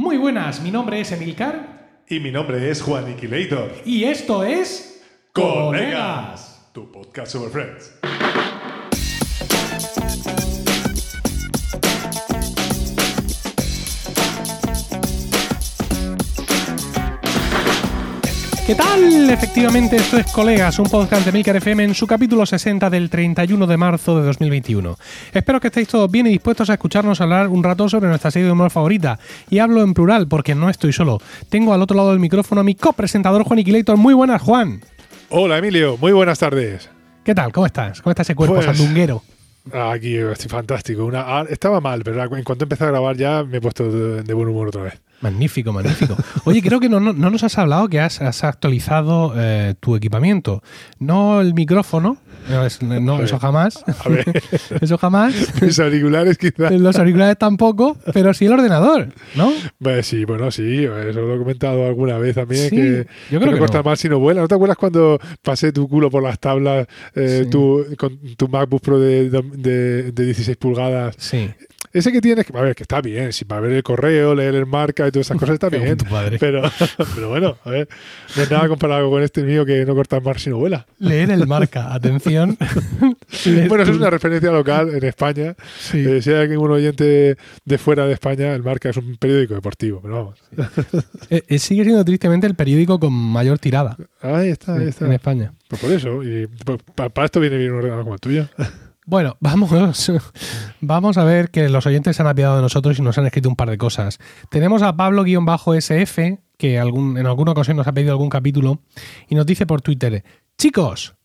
Muy buenas, mi nombre es Emilcar Y mi nombre es Juan Iquilator. y esto es Colegas, tu podcast sobre Friends. ¿Qué tal? Efectivamente, esto es Colegas, un podcast de Milcar FM en su capítulo 60 del 31 de marzo de 2021. Espero que estéis todos bien y dispuestos a escucharnos hablar un rato sobre nuestra serie de humor favorita. Y hablo en plural porque no estoy solo. Tengo al otro lado del micrófono a mi copresentador Juan Iquilator. Muy buenas, Juan. Hola Emilio, muy buenas tardes. ¿Qué tal? ¿Cómo estás? ¿Cómo está ese cuerpo Pues- sandunguero? Aquí estoy fantástico. Una, ah, estaba mal, pero en cuanto empecé a grabar ya me he puesto de, de buen humor otra vez. Magnífico, magnífico. Oye, creo que no, no- no nos has hablado que has, has actualizado eh, tu equipamiento. No el micrófono, no, es- no, eso jamás. A ver, Eso jamás. mis auriculares quizás. Los auriculares tampoco, pero sí el ordenador, ¿no? Pues sí, bueno, sí, eso lo he comentado alguna vez también. Sí, que, yo creo que no que corta no. mal si no vuela. ¿No te acuerdas cuando pasé tu culo por las tablas eh, Sí. tu- con tu MacBook Pro de, de- de 16 pulgadas? Sí. Ese que tienes, que- a ver, que está bien, si para ver el correo, leer el marca y todas esas cosas está bien. Pero, pero bueno, a ver, no es nada comparado con este mío que no corta mar si no vuela. Leer el marca, atención. Bueno, eso es una referencia local en España. Sí. Eh, si hay algún oyente de fuera de España, el marca es un periódico deportivo, pero vamos. Eh, eh, sigue siendo tristemente el periódico con mayor tirada Ahí está, ahí está. en España. Pues por eso, y pues, pa- para, esto viene bien un ordenador como el tuyo. Bueno, vamos, vamos a ver que los oyentes se han apiadado de nosotros y nos han escrito un par de cosas. Tenemos a Pablo-SF, que algún, en alguna ocasión nos ha pedido algún capítulo, y nos dice por Twitter, chicos,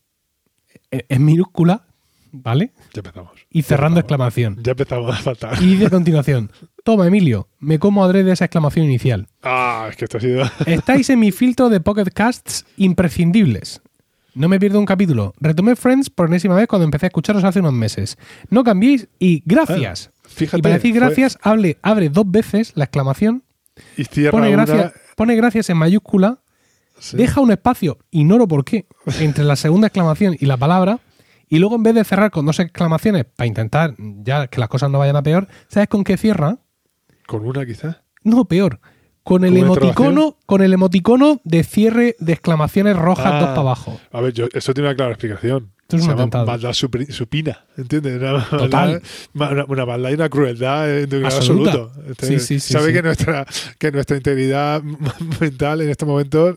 en, en minúscula, ¿vale? Ya empezamos. Y cerrando Ya exclamación. Ya empezamos a faltar. Y dice a continuación, toma Emilio, me como adrede esa exclamación inicial. Ah, es que esto ha sido. Estáis en mi filtro de Pocket Casts imprescindibles. No me pierdo un capítulo. Retomé Friends por enésima vez cuando empecé a escucharos hace unos meses. No cambiéis y gracias. Fíjate. y para decir fue- gracias, hable, abre dos veces la exclamación, Y cierra pone una- gracias, pone gracias en mayúscula, Sí. deja un espacio, ignoro por qué, entre la segunda exclamación y la palabra, y luego en vez de cerrar con dos exclamaciones para intentar ya que las cosas no vayan a peor, ¿sabes con qué cierra? Con una quizás. No, peor. Con el ¿Con una emoticono, con el emoticono de cierre de exclamaciones rojas Ah. dos para abajo. A ver, yo, eso tiene una clara explicación. Esto es Se un llama atentado. maldad supina, ¿entiendes? Una Total. maldad- Una, maldad y una crueldad en Absoluta. absoluto. Sí, sí, sí, Sabe que nuestra que nuestra integridad mental en este momento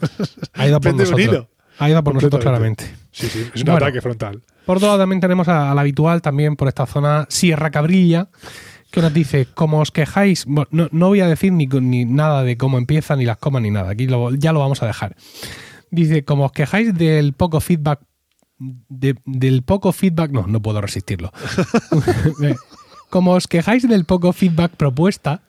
Ha ido por de un nosotros. hilo. Ha ido por nosotros claramente. Sí, sí, es un Bueno. ataque frontal. Por otro lado, también tenemos al habitual, también por esta zona, Sierra Cabrilla, que nos dice, como os quejáis, no, no voy a decir ni, ni nada de cómo empieza, ni las comas, ni nada, aquí lo- ya lo vamos a dejar. Dice, como os quejáis del poco feedback, de- del poco feedback, no, no puedo resistirlo. como os quejáis del poco feedback propuesta,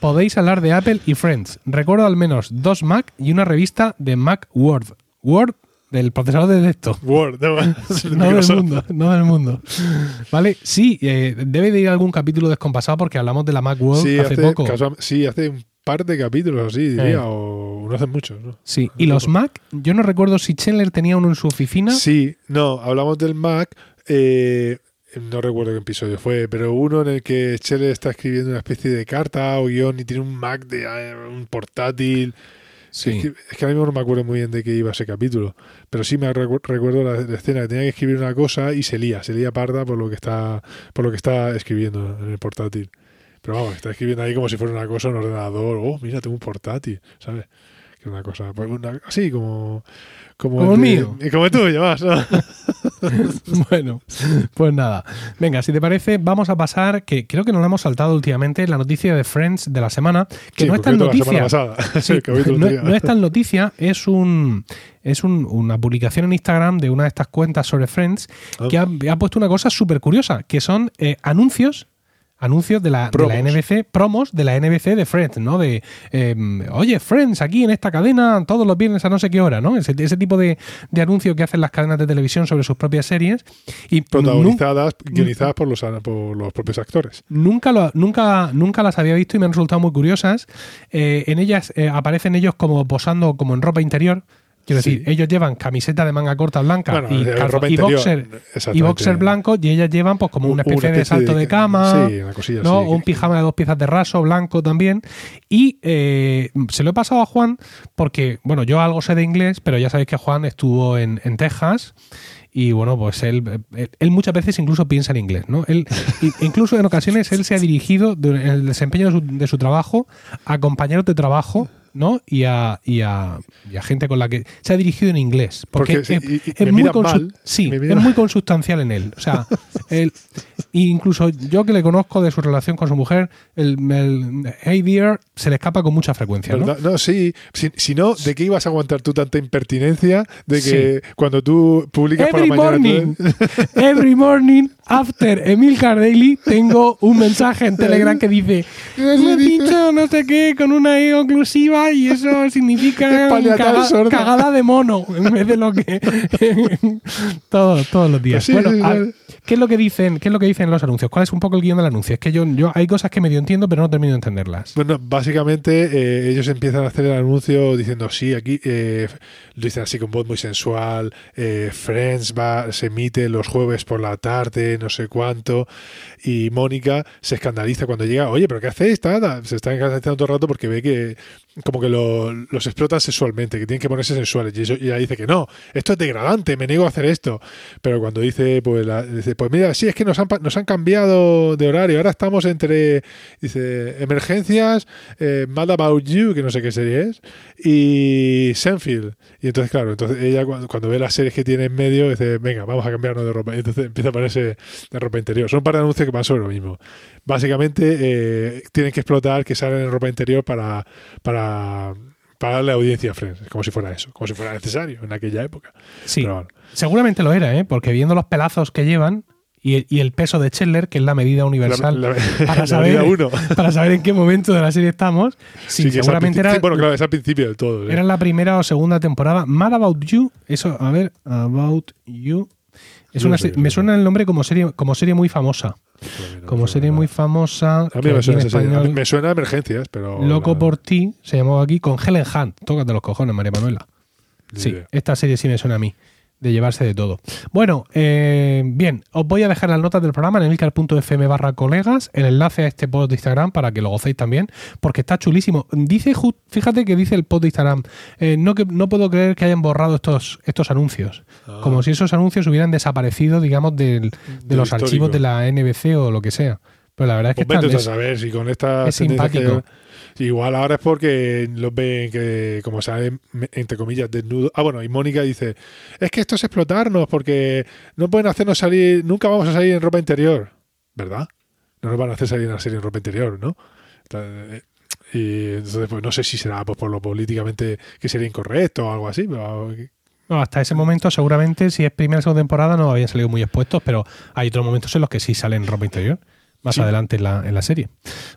podéis hablar de Apple y Friends. Recuerdo al menos dos Mac y una revista de Mac Word. Word del procesador de texto. Word, no, No del mundo, no del mundo. Vale, sí, eh, debe de ir algún capítulo descompasado porque hablamos de la Macworld Sí, hace, hace, poco. casual- sí, hace un par de capítulos así, diría, Eh. o no hace muchos. ¿no? Sí, y los Mac, yo no recuerdo si Chandler tenía uno en su oficina. Sí, no, hablamos del Mac. eh, no recuerdo qué episodio fue, pero uno en el que Chele está escribiendo una especie de carta o guion y tiene un Mac de eh, un portátil. Sí. Es, que, es que ahora mismo no me acuerdo muy bien de qué iba ese capítulo, pero sí me recu- recuerdo la, la escena que tenía que escribir una cosa y se lía, se lía parda por lo que está, por lo que está escribiendo en el portátil. Pero vamos, está escribiendo ahí como si fuera una cosa, un ordenador. Oh, mira, tengo un portátil, ¿sabes? Que es una cosa, pues una- así como. Como, Como el mío. Como el tuyo, más, ¿no? bueno, pues nada. Venga, si te parece, vamos a pasar, que creo que nos la hemos saltado últimamente, la noticia de Friends de la semana, que Sí, no es tan noticia. Sí, no, es tan noticia, es un es un- una publicación en Instagram de una de estas cuentas sobre Friends Ah. que ha, ha puesto una cosa súper curiosa, que son eh, anuncios anuncios de la, de la. NBC, promos de la NBC de Friends, ¿no? De, eh, oye, Friends, aquí en esta cadena, todos los viernes a no sé qué hora, ¿no? Ese, ese tipo de, de anuncios que hacen las cadenas de televisión sobre sus propias series. Y Protagonizadas, guionizadas por los, por los propios actores. Nunca, lo- nunca, nunca las había visto y me han resultado muy curiosas. Eh, en ellas eh, aparecen ellos como posando como en ropa interior, Quiero Sí. decir, ellos llevan camiseta de manga corta blanca Bueno, y, calzo- y boxer, y boxer blanco y ellas llevan pues como una especie, de salto de, cama, Sí, una cosilla ¿no? así. un pijama de dos piezas de raso blanco también. Y eh, se lo he pasado a Juan porque, bueno, yo algo sé de inglés, pero ya sabéis que Juan estuvo en, en Texas. Y bueno, pues él, él, él muchas veces incluso piensa en inglés, ¿no? Él, incluso en ocasiones él se ha dirigido en el desempeño de su, de su trabajo a compañeros de trabajo, ¿no? Y a, y, a, y a gente con la que se ha dirigido en inglés. Porque, Porque es, y- muy mal, sí, es muy consustancial en él. O sea, él, incluso yo que le conozco de su relación con su mujer, el, el hey dear se le escapa con mucha frecuencia, ¿no? No, sí. Si, si no, ¿de qué ibas a aguantar tú tanta impertinencia de que cuando tú publicas por la Every mañana... morning, tú- every morning after Emilcar Daily tengo un mensaje en Telegram que dice me he dicho no sé qué con una E oclusiva y eso significa caga- cagada de mono en vez de lo que todos, todos los días. Sí, bueno, sí, a- sí. ¿qué es lo que dicen? ¿Qué es lo que dicen los anuncios? ¿Cuál es un poco el guion del anuncio? Es que yo, yo hay cosas que medio entiendo pero no termino de entenderlas. Bueno, básicamente eh, ellos empiezan a hacer el anuncio diciendo, sí, aquí eh, lo dicen así con voz muy sensual, eh, Friends va, se emite los jueves por la tarde, no sé cuánto, y Mónica se escandaliza cuando llega, oye, pero ¿qué hacéis? Nada, se está escandalizando todo el rato porque ve que como que lo- los explotan sexualmente, que tienen que ponerse sensuales, y, ella dice que no, esto es degradante, me niego a hacer esto, pero cuando dice, pues, la- dice, pues mira, sí, es que nos han, nos han cambiado de horario, ahora estamos entre, dice, emergencias, eh, Mad About You, que no sé qué serie es, y Senfield. Y entonces, claro, entonces ella cuando, cuando ve las series que tiene en medio, dice, venga, vamos a cambiarnos de ropa. Y entonces empieza a ponerse de ropa interior. Son un par de anuncios que van sobre lo mismo. Básicamente, eh, tienen que explotar que salen en ropa interior para, para, para darle audiencia a Friends, como si fuera eso, como si fuera necesario en aquella época. Sí, Pero bueno. seguramente lo era, ¿eh? porque viendo los pelazos que llevan y, y el peso de Chandler, que es la medida universal La- la- para saber uno. para saber en qué momento de la serie estamos. Sí, seguramente era, sí, bueno, claro, es al principio del todo. ¿eh? era la primera o segunda temporada. Mad About You, eso, a ver, About You. Es No una sé, me suena el nombre como serie, como serie muy famosa. No, Como serie muy famosa. A mí me suena. A mí me suena a emergencias, pero. Loco por ti, se llamaba aquí, con Helen Hunt. Tócate los cojones, María Manuela. Sí, esta serie sí me suena a mí, de llevarse de todo. Bueno, eh, bien, os voy a dejar las notas del programa en emilcar.fm barra colegas, el enlace a este post de Instagram para que lo gocéis también, porque está chulísimo. Dice, fíjate que dice el post de Instagram, eh, no, que, no puedo creer que hayan borrado estos, estos anuncios, Ah. como si esos anuncios hubieran desaparecido, digamos, del- de los histórico. archivos de la NBC o lo que sea. Pero la verdad es que Pues están- a saber si con esta es que- simpático. igual ahora es porque los ven que como salen entre comillas desnudos ah bueno y Mónica dice es que esto es explotarnos porque no pueden hacernos salir nunca vamos a salir en ropa interior verdad no nos van a hacer salir en la serie en ropa interior no Entonces, y entonces pues no sé si será pues, por lo políticamente que sería incorrecto o algo así pero No, hasta ese momento, seguramente, si es primera o segunda temporada, no habían salido muy expuestos, pero hay otros momentos en los que sí salen ropa interior. Más Sí. adelante en la, en la serie.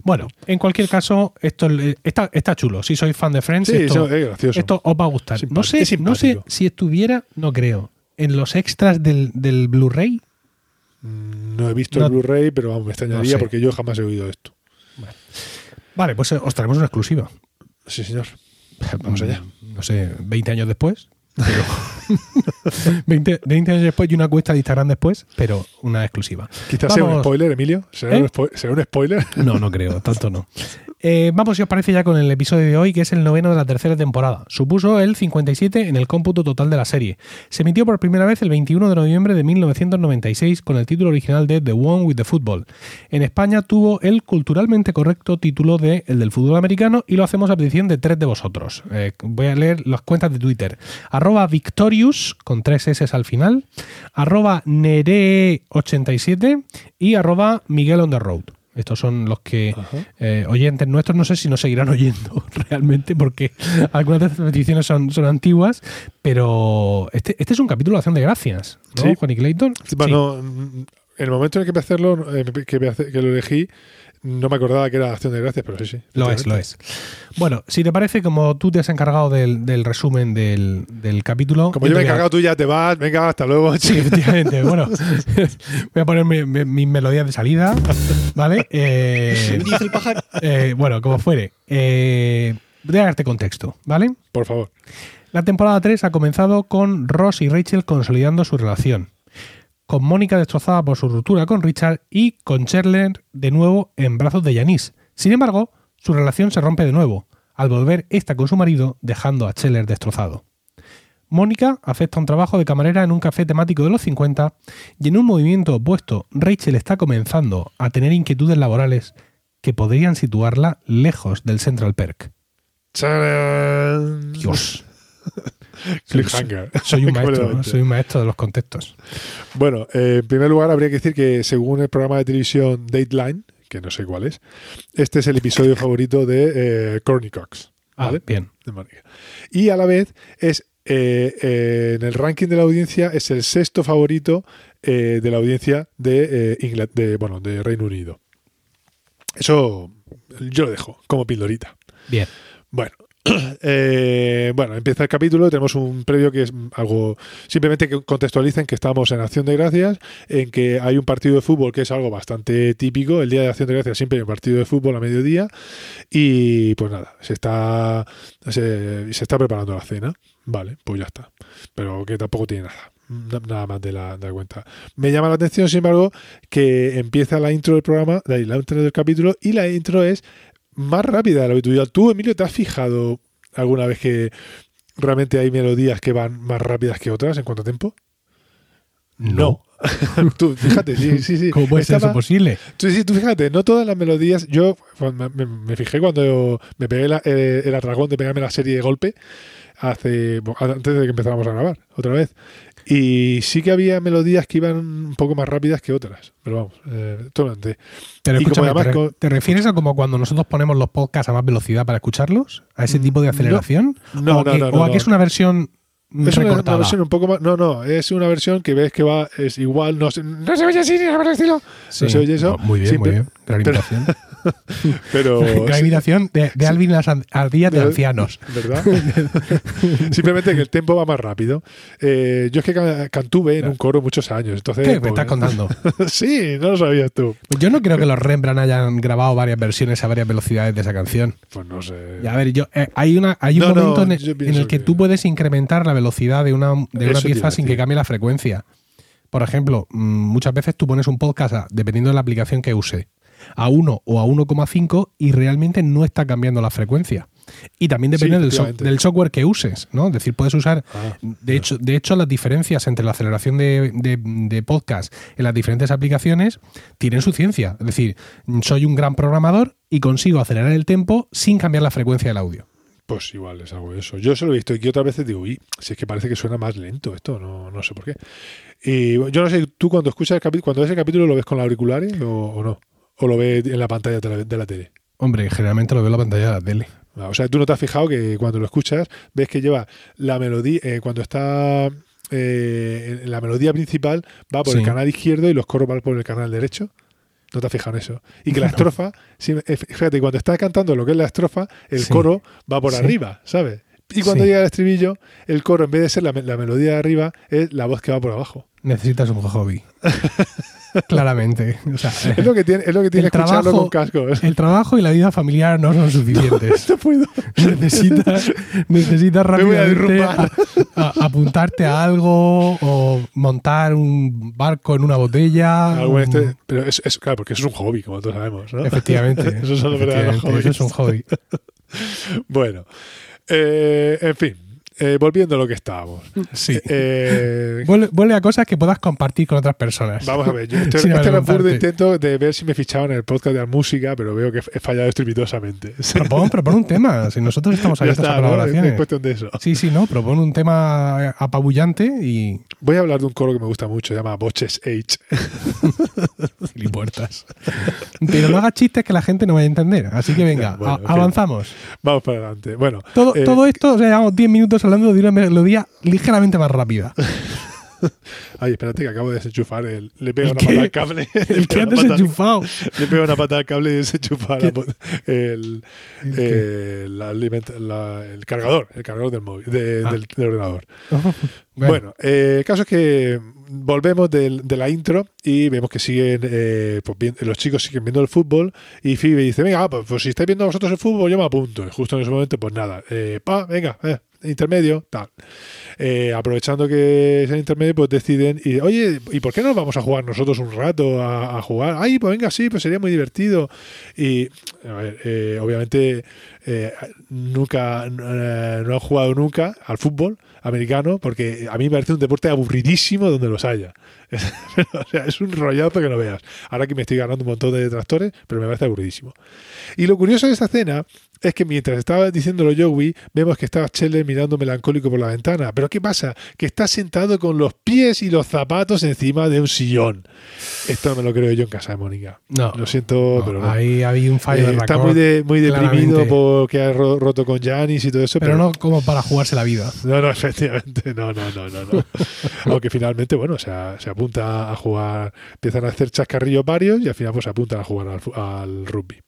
Bueno, en cualquier caso, esto eh, está, está chulo. Si sois fan de Friends, sí esto, es gracioso esto os va a gustar. Simpático. No sé, no sé si estuviera, no creo, en los extras del, del Blu-ray. Mm, no he visto No- el Blu-ray pero vamos, me extrañaría sé. porque yo jamás he oído esto Vale, pues eh, os traemos una exclusiva. sí señor Vamos allá. Mm, No sé, 20 años después. Pero 20, 20 años después y una cuesta de Instagram después, pero una exclusiva. quizás sea un spoiler Emilio ¿Será, ¿Eh? un, spo- será un spoiler No, no creo, tanto no. Eh, vamos, si os parece, ya con el episodio de hoy, que es el noveno de la tercera temporada. Supuso el 57 en el cómputo total de la serie. Se emitió por primera vez el 21 de noviembre de 1996 con el título original de The One with the Football. En España tuvo el culturalmente correcto título de El del fútbol americano y lo hacemos a petición de tres de vosotros. Eh, voy a leer las cuentas de Twitter. Arroba Victorious, con tres S al final. Arroba Nere87 y arroba Miguel on the road. Estos son los que eh, oyentes nuestros, no sé si nos seguirán oyendo realmente, porque algunas de estas peticiones son, son antiguas, pero este, este es un capítulo de acción de gracias, ¿no, Sí. Juan y Clayton? Bueno, mm, en el momento en el que empecé a hacerlo, eh, que, que lo elegí, no me acordaba que era acción de gracias, pero sí, sí. Lo es, lo es. Bueno, si te parece, como tú te has encargado del, del resumen del, del capítulo. Como yo me he encargado, tú ya te vas, venga, hasta luego. Sí, efectivamente. Bueno, voy a poner mi- mi- mis melodías de salida, ¿vale? Eh, Dice el pájaro. eh, bueno, como fuere. Eh, voy a darte contexto, ¿vale? Por favor. La temporada 3 ha comenzado con Ross y Rachel consolidando su relación, con Mónica destrozada por su ruptura con Richard y con Chandler de nuevo en brazos de Janice. Sin embargo, su relación se rompe de nuevo, al volver esta con su marido, dejando a Chandler destrozado. Mónica acepta un trabajo de camarera en un café temático de los 50 y en un movimiento opuesto, Rachel está comenzando a tener inquietudes laborales que podrían situarla lejos del Central Perk. ¡Tarán! Dios, Cliffhanger. soy un maestro, Completamente. soy un maestro de los contextos. Bueno, eh, en primer lugar habría que decir que según el programa de televisión Dateline, que no sé cuál es, este es el episodio favorito de eh, Corny Cox. Ah, bien. Y a la vez es eh, eh, en el ranking de la audiencia es el sexto favorito eh, de la audiencia de, de, bueno, de Reino Unido. Eso yo lo dejo como pildorita. Bien. Bueno, eh, bueno, empieza el capítulo. Tenemos un previo que es algo simplemente que contextualicen que estamos en Acción de Gracias, en que hay un partido de fútbol que es algo bastante típico. El día de Acción de Gracias siempre hay un partido de fútbol a mediodía y pues nada, se está se, está preparando la cena. Vale, pues ya está. Pero que tampoco tiene nada. na- Nada más de la, de la cuenta. Me llama la atención, sin embargo, que empieza la intro del programa, la intro del capítulo, y la intro es más rápida de lo habitual. ¿Tú, Emilio, te has fijado alguna vez que realmente hay melodías que van más rápidas que otras en cuanto a tiempo? No. tú, fíjate, sí, sí, sí. ¿Cómo puede ser eso Estaba- posible? Tú, sí, tú fíjate, no todas las melodías. Yo me, me fijé cuando me pegué la- eh, el atragón de pegarme la serie de golpe hace antes de que empezáramos a grabar otra vez. Y sí que había melodías que iban un poco más rápidas que otras. Pero vamos, eh, totalmente. Pero escúchame, además ¿te, re- con- te refieres a como cuando nosotros ponemos los podcasts a más velocidad para escucharlos? ¿A ese Mm, tipo de no. aceleración? No, ¿O, no, que, no, o no, a que no. es una versión Es una, versión un poco más. No, no, es una versión que ves que va, es igual, no se, no se oye así ni nada por el estilo. Sí. se oye eso? No, muy bien, muy bien. Gran pero-. Pero. Gran imitación de, de Alvin an- ardillas de De- ancianos. ¿Verdad? Simplemente que el tempo va más rápido. Eh, yo es que ca- cantuve en un coro muchos años. Entonces, ¿Qué me pues- estás contando? sí, no lo sabías tú. Yo no creo que los Rembrandt hayan grabado varias versiones a varias velocidades de esa canción. Pues no sé. Y a ver, yo, eh, hay, una, hay un No, no, momento en, el, en que, que- tú puedes incrementar la velocidad de una, de una pieza sin que cambie la frecuencia. Por ejemplo, mm, muchas veces tú pones un podcast, a- dependiendo de la aplicación que use, a 1 o a 1,5 y realmente no está cambiando la frecuencia. Y también depende del, so- del software que uses, ¿no? Es decir, puedes usar Ah, de hecho, de hecho, las diferencias entre la aceleración de, de- de podcast en las diferentes aplicaciones tienen su ciencia. Es decir, soy un gran programador y consigo acelerar el tempo sin cambiar la frecuencia del audio. pues igual es algo de eso. Yo se lo he visto y que otras veces digo, uy, si es que parece que suena más lento esto, no, no sé por qué. Y yo no sé, tú cuando escuchas el capítulo, cuando ves el capítulo, ¿lo ves con auriculares o, o no? ¿O lo ves en la pantalla de la, tele? Hombre, generalmente lo veo en la pantalla de la tele. Ah, O sea, tú no te has fijado que cuando lo escuchas, ves que lleva la melodía, eh, cuando está eh, en la melodía principal, va por Sí. el canal izquierdo y los coros van por el canal derecho. ¿No te has fijado en eso? Y que la estrofa, sí, eh, fíjate, cuando está cantando lo que es la estrofa, el Sí. coro va por Sí. arriba, ¿sabes? Y cuando llega el estribillo, el coro, en vez de ser la, la melodía de arriba, es la voz que va por abajo. Necesitas un hobby. Claramente. O sea, Es lo que tiene, es lo que tiene El trabajo- con cascos. el trabajo y la vida familiar no son suficientes. No puedo. necesitas, necesitas a rápidamente derrumbar. a- a- apuntarte a algo o montar un barco en una botella. En un- este- pero es, es- claro, porque eso es un hobby, como todos sabemos, ¿no? Efectivamente. Verdaderos efectivamente, Eso es un hobby. Bueno, eh, en fin, eh, volviendo a lo que estábamos. Sí. Eh, Vuelve, vuelve a cosas que puedas compartir con otras personas. vamos a ver, yo estoy, este era intento de ver si me fichaban en el podcast de la música, pero veo que he fallado estrepitosamente. Propon, propon un tema. Si nosotros estamos abiertos está, a ¿no? Es colaboraciones. cuestión de eso. Sí, sí, no. Propon un tema apabullante y. Voy a hablar de un coro que me gusta mucho, se llama Boches H. puertas. Pero no hagas chistes que la gente no vaya a entender. Así que venga, bueno, a- avanzamos. Vamos para adelante. Bueno, Todo, eh, todo esto, o sea, llevamos 10 minutos hablando de una melodía ligeramente más rápida. ay, espérate que acabo de desenchufar el. Le pego ¿El una qué? patada al cable. le El una patada- desenchufado. Le pego una patada al cable y desenchufa la el, ¿El eh, la alimenta- la- el cargador, el cargador del móvil, de- Ah. del, del ordenador. Bueno, Bueno, eh, el caso es que volvemos del- de la intro y vemos que siguen, eh, pues bien- los chicos siguen viendo el fútbol y Phoebe dice, venga, pues, pues si estáis viendo vosotros el fútbol, yo me apunto. Y justo en ese momento, pues nada, pa, venga, intermedio, tal. Eh, aprovechando que es el intermedio, pues deciden, y, oye, ¿y por qué no vamos a jugar nosotros un rato a, jugar? Ay, pues venga, sí, pues sería muy divertido. Y, a ver, eh, obviamente, eh, nunca, no han jugado nunca al fútbol americano, porque a mí me parece un deporte aburridísimo donde los haya. o sea, es un rollazo que no veas. Ahora que me estoy ganando un montón de detractores, pero me parece aburridísimo. Y lo curioso de esta escena es que mientras estaba diciéndolo Joey, vemos que estaba Chele mirando melancólico por la ventana. Pero ¿qué pasa? Que está sentado con los pies y los zapatos encima de un sillón. Esto me lo creo yo en casa de Mónica. No. Lo siento, pero no. Ahí había un fallo eh, Está muy, muy deprimido porque ha roto con Janis y todo eso. Pero, no como para jugarse la vida. No, no, efectivamente. No, no, no, no. no. Aunque finalmente, bueno, se, se, apunta a jugar. Empiezan a hacer chascarrillos varios y al final pues se apuntan a jugar al, al rugby.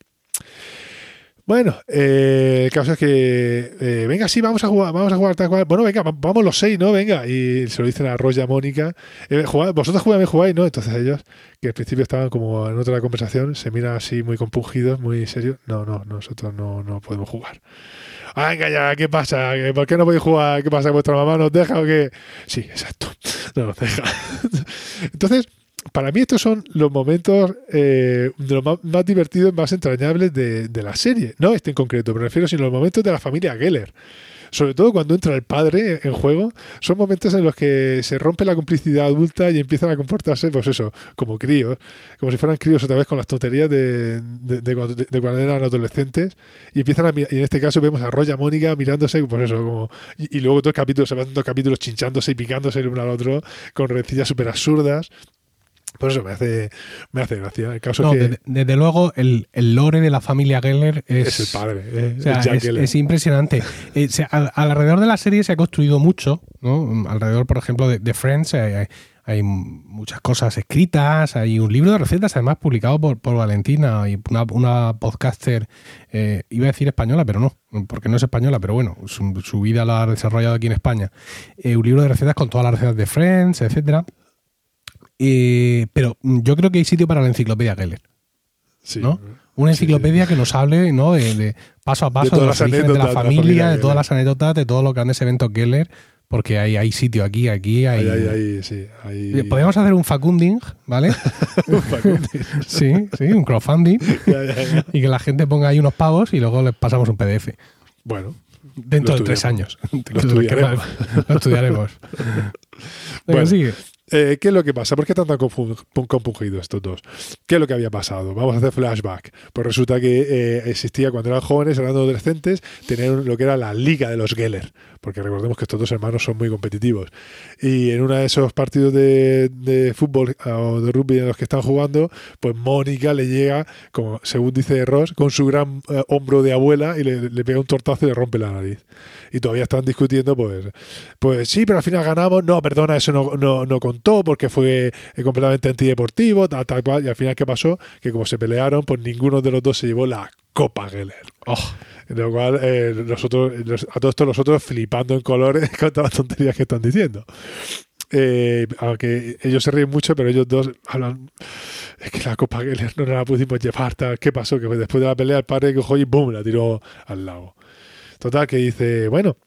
Bueno, eh, el caso es que, eh, venga, sí, vamos a jugar, vamos a jugar tal cual. Bueno, venga, vamos los seis, ¿no? Venga. Y se lo dicen a Roya Mónica. Eh, vosotros jugáis, jugáis, ¿no? Entonces ellos, que al principio estaban como en otra conversación, se miran así muy compungidos, muy serios. No, no, nosotros no, no podemos jugar. Ah, venga ya, ¿qué pasa? ¿Por qué no podéis jugar? ¿Qué pasa? ¿Vuestra mamá nos deja o qué? Sí, exacto. No nos deja. Entonces, para mí estos son los momentos eh, de los más, divertidos, más entrañables de, la serie. No este en concreto, me refiero sino los momentos de la familia Geller. Sobre todo cuando entra el padre en juego, son momentos en los que se rompe la complicidad adulta y empiezan a comportarse, pues eso, como críos, como si fueran críos otra vez con las tonterías de, cuando eran adolescentes. Y empiezan a y en este caso vemos a Roya Mónica mirándose, pues eso, como. Y, luego dos capítulos, se van dos capítulos chinchándose y picándose el uno al otro con rencillas súper absurdas. Por eso me hace, me hace gracia. El caso que desde, luego, el, el, lore de la familia Geller es, es el padre. Eh, es, impresionante. Eh, alrededor de la serie se ha construido mucho. ¿no? Alrededor, por ejemplo, de, Friends hay, hay, muchas cosas escritas. Hay un libro de recetas, además, publicado por, por Valentina, y una, una podcaster, eh, iba a decir española, pero no, porque no es española, pero bueno, su, su vida la ha desarrollado aquí en España. un libro de recetas con todas las recetas de Friends, etcétera eh, pero yo creo que hay sitio para la enciclopedia Geller. ¿no? Una enciclopedia que nos hable ¿no? de, paso a paso de, los orígenes de la familia, de, todas las anécdotas, de todos los grandes eventos Geller, porque hay, hay sitio aquí, aquí, hay. Eh, podríamos hacer un facunding, ¿vale? un facunding. sí, sí, un crowdfunding. y que la gente ponga ahí unos pavos y luego les pasamos un PDF. Bueno. Dentro de tres años. Lo estudiaremos. lo estudiaremos. bueno, sigue. Eh, ¿Qué es lo que pasa? ¿Por qué están tan compungidos estos dos? ¿Qué es lo que había pasado? Vamos a hacer flashback. Pues resulta que eh, existía cuando eran jóvenes, eran adolescentes, tenían lo que era la Liga de los Geller, porque recordemos que estos dos hermanos son muy competitivos. Y en uno de esos partidos de, fútbol ah, o de rugby en los que están jugando, pues Mónica le llega, como según dice Ross, con su gran eh, hombro de abuela y le, le pega un tortazo y le rompe la nariz y todavía están discutiendo, pues, pues sí, pero al final ganamos, no, perdona, eso no, no, contó porque fue eh, completamente antideportivo, tal, tal cual, y al final, ¿qué pasó? Que como se pelearon, pues ninguno de los dos se llevó la Copa Geller. Oh. Lo cual, eh, nosotros, a todos estos nosotros flipando en colores con todas las tonterías que están diciendo. Eh, aunque ellos se ríen mucho, pero ellos dos hablan. Es que la Copa Geller no la pudimos llevar. ¿Qué pasó? Que después de la pelea, el padre cogió y ¡boom! la tiró al lago. Total, que dice, bueno,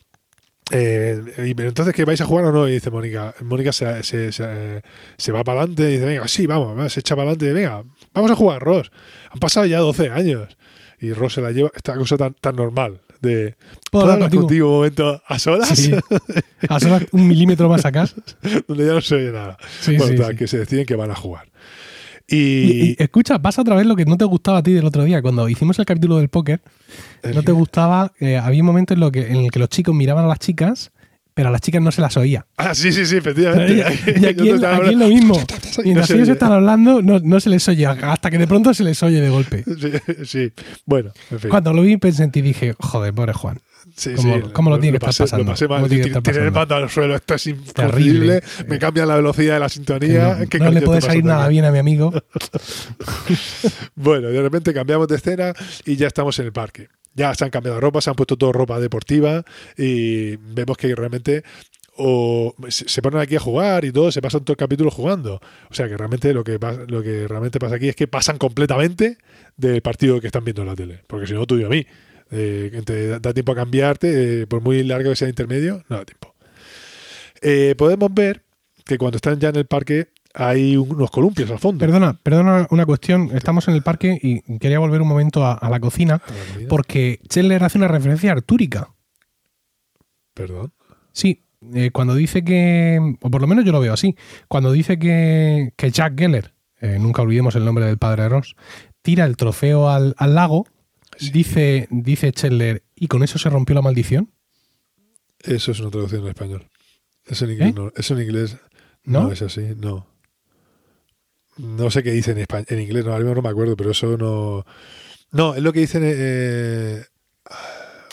eh, entonces, ¿qué vais a jugar o no? Y dice Mónica. Mónica se, se, se, va para adelante y dice, venga, sí, vamos, se echa para adelante, venga, vamos a jugar, Ross. Han pasado ya 12 años. Y Ross se la lleva, esta cosa tan, tan normal de ¿Puedo hablar contigo un momento a solas? A solas un milímetro más acá. Donde ya no se oye nada. bueno, que se deciden que van a jugar. Y... escucha, pasa otra vez lo que no te gustaba a ti del otro día. Cuando hicimos el capítulo del póker, no te gustaba. Eh, había un momento en, lo que, en el que los chicos miraban a las chicas, pero a las chicas no se las oía. Ah, sí, sí, sí, efectivamente. Y, aquí, es, lo mismo. Mientras ellos están hablando, no, no, se les oye, hasta que de pronto se les oye de golpe. Sí, sí. bueno, en fin. Cuando lo vi pensé en ti dije, joder, pobre Juan. Sí, ¿Cómo, sí, ¿cómo lo, tiene que estar pasando? Lo pasé mal. Tiene el mando al suelo, esto es imposible. Me cambia la velocidad de la sintonía. no, no le puede salir nada bien a mi amigo. bueno, de repente cambiamos de escena y ya estamos en el parque. Ya se han cambiado ropa, se han puesto todo ropa deportiva y vemos que realmente o se ponen aquí a jugar y todo, se pasan todo el capítulo jugando. O sea que realmente lo que, lo que realmente pasa aquí es que pasan completamente del partido que están viendo en la tele. Porque si no, tú y a mí Eh, te da, tiempo a cambiarte, eh, por muy largo que sea el intermedio, no da tiempo. Eh, podemos ver que cuando están ya en el parque hay unos columpios al fondo. Perdona, perdona una cuestión. Estamos en el parque y quería volver un momento a, a la cocina A porque Chandler hace una referencia artúrica. Perdón. Sí, eh, cuando dice que, o por lo menos yo lo veo así, cuando dice que, que Jack Geller, eh, nunca olvidemos el nombre del padre de Ross, tira el trofeo al, al lago, Sí. dice, dice Chandler, ¿y con eso se rompió la maldición? Eso es una traducción en español. Eso en inglés ¿Eh? no. Eso en inglés no, ¿No? es así, no. No sé qué dice en, español, en inglés, no, ahora mismo no me acuerdo, pero eso no. No, es lo que dicen. Eh,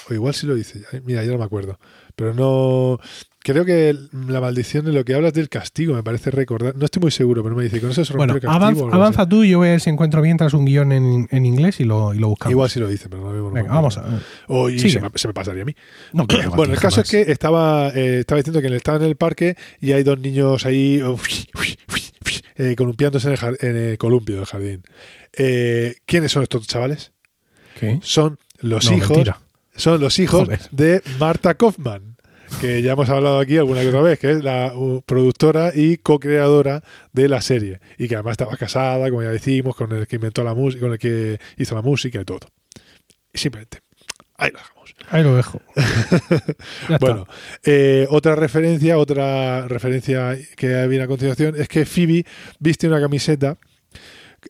o igual sí lo dice. Mira, ya no me acuerdo. Pero no. Creo que la maldición de lo que hablas del castigo, me parece recordar. No estoy muy seguro, pero me dice, con eso se rompió Bueno, el castigo. avanza, o avanza tú y yo voy a ver si encuentro bien tras un guion en, en inglés y lo, y lo buscamos. Igual sí lo dice, pero no, no Venga, vamos a O y Sigue. se me, se me pasaría a mí. No creo, Bueno, el caso es que estaba, eh, estaba diciendo que estaba en el parque y hay dos niños ahí eh, columpiándose en el, en el columpio del jardín. Eh, ¿Quiénes son estos chavales? ¿Qué? Son los No, hijos, mentira. son los hijos Joder. de Marta Kaufman, que ya hemos hablado aquí alguna que otra vez, que es la productora y co-creadora de la serie y que además estaba casada, como ya decimos, con el que inventó la música, con el que hizo la música y todo. Y simplemente, ahí lo dejamos. Ahí lo dejo. Bueno, eh, otra referencia, otra referencia que viene a continuación es que Phoebe viste una camiseta.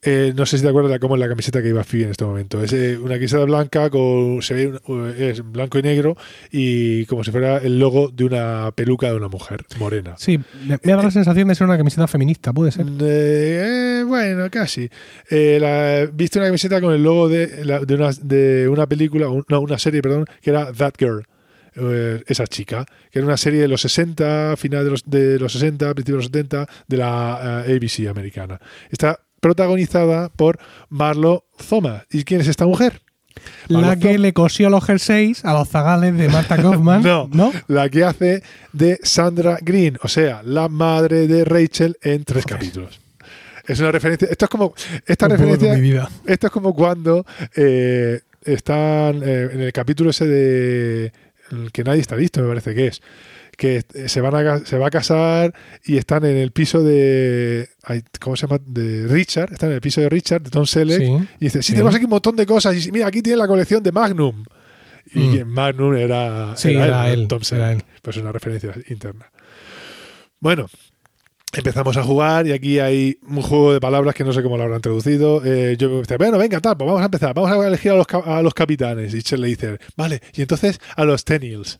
Eh, no sé si te acuerdas de cómo es la camiseta que iba Phoebe en este momento. Es eh, una camiseta blanca con se ve una- es blanco y negro y como si fuera el logo de una peluca de una mujer morena. Sí, me, me da la sensación de ser una camiseta feminista, puede ser. Eh, eh, bueno, casi. Eh, la- viste una camiseta con el logo de, la- de, una, de una película, no, una serie, perdón, que era That Girl. eh, esa chica, que era una serie de los 60, final de los, de los 60, principios de los 70, de la eh, ABC americana. Está protagonizada por Marlo Thomas. ¿Y quién es esta mujer? La que le cosió los jerseys a los zagales de Marta Kaufman. No. ¿No? La que hace de Sandra Green, o sea, la madre de Rachel en tres Joder. capítulos. Es una referencia. Esto es como. Esta referencia. vida. Esto es como cuando eh, están eh, en el capítulo ese de el que nadie está listo, me parece que es. Que eh, se van a se va a casar y están en el piso de ¿cómo se llama? de Richard, están en el piso de Richard, de Tom Selleck, Sí. y dice, sí, Sí. tenemos aquí un montón de cosas, y mira, aquí tiene la colección de Magnum. Y Mm. Magnum era, Sí, era él, Tom era él. Pues una referencia interna. Bueno, empezamos a jugar y aquí hay un juego de palabras que no sé cómo lo habrán traducido. Eh, yo me dice, bueno, venga, tal, pues vamos a empezar. Vamos a elegir a los, a los capitanes. Y Cher le dice, vale, y entonces a los Tenils.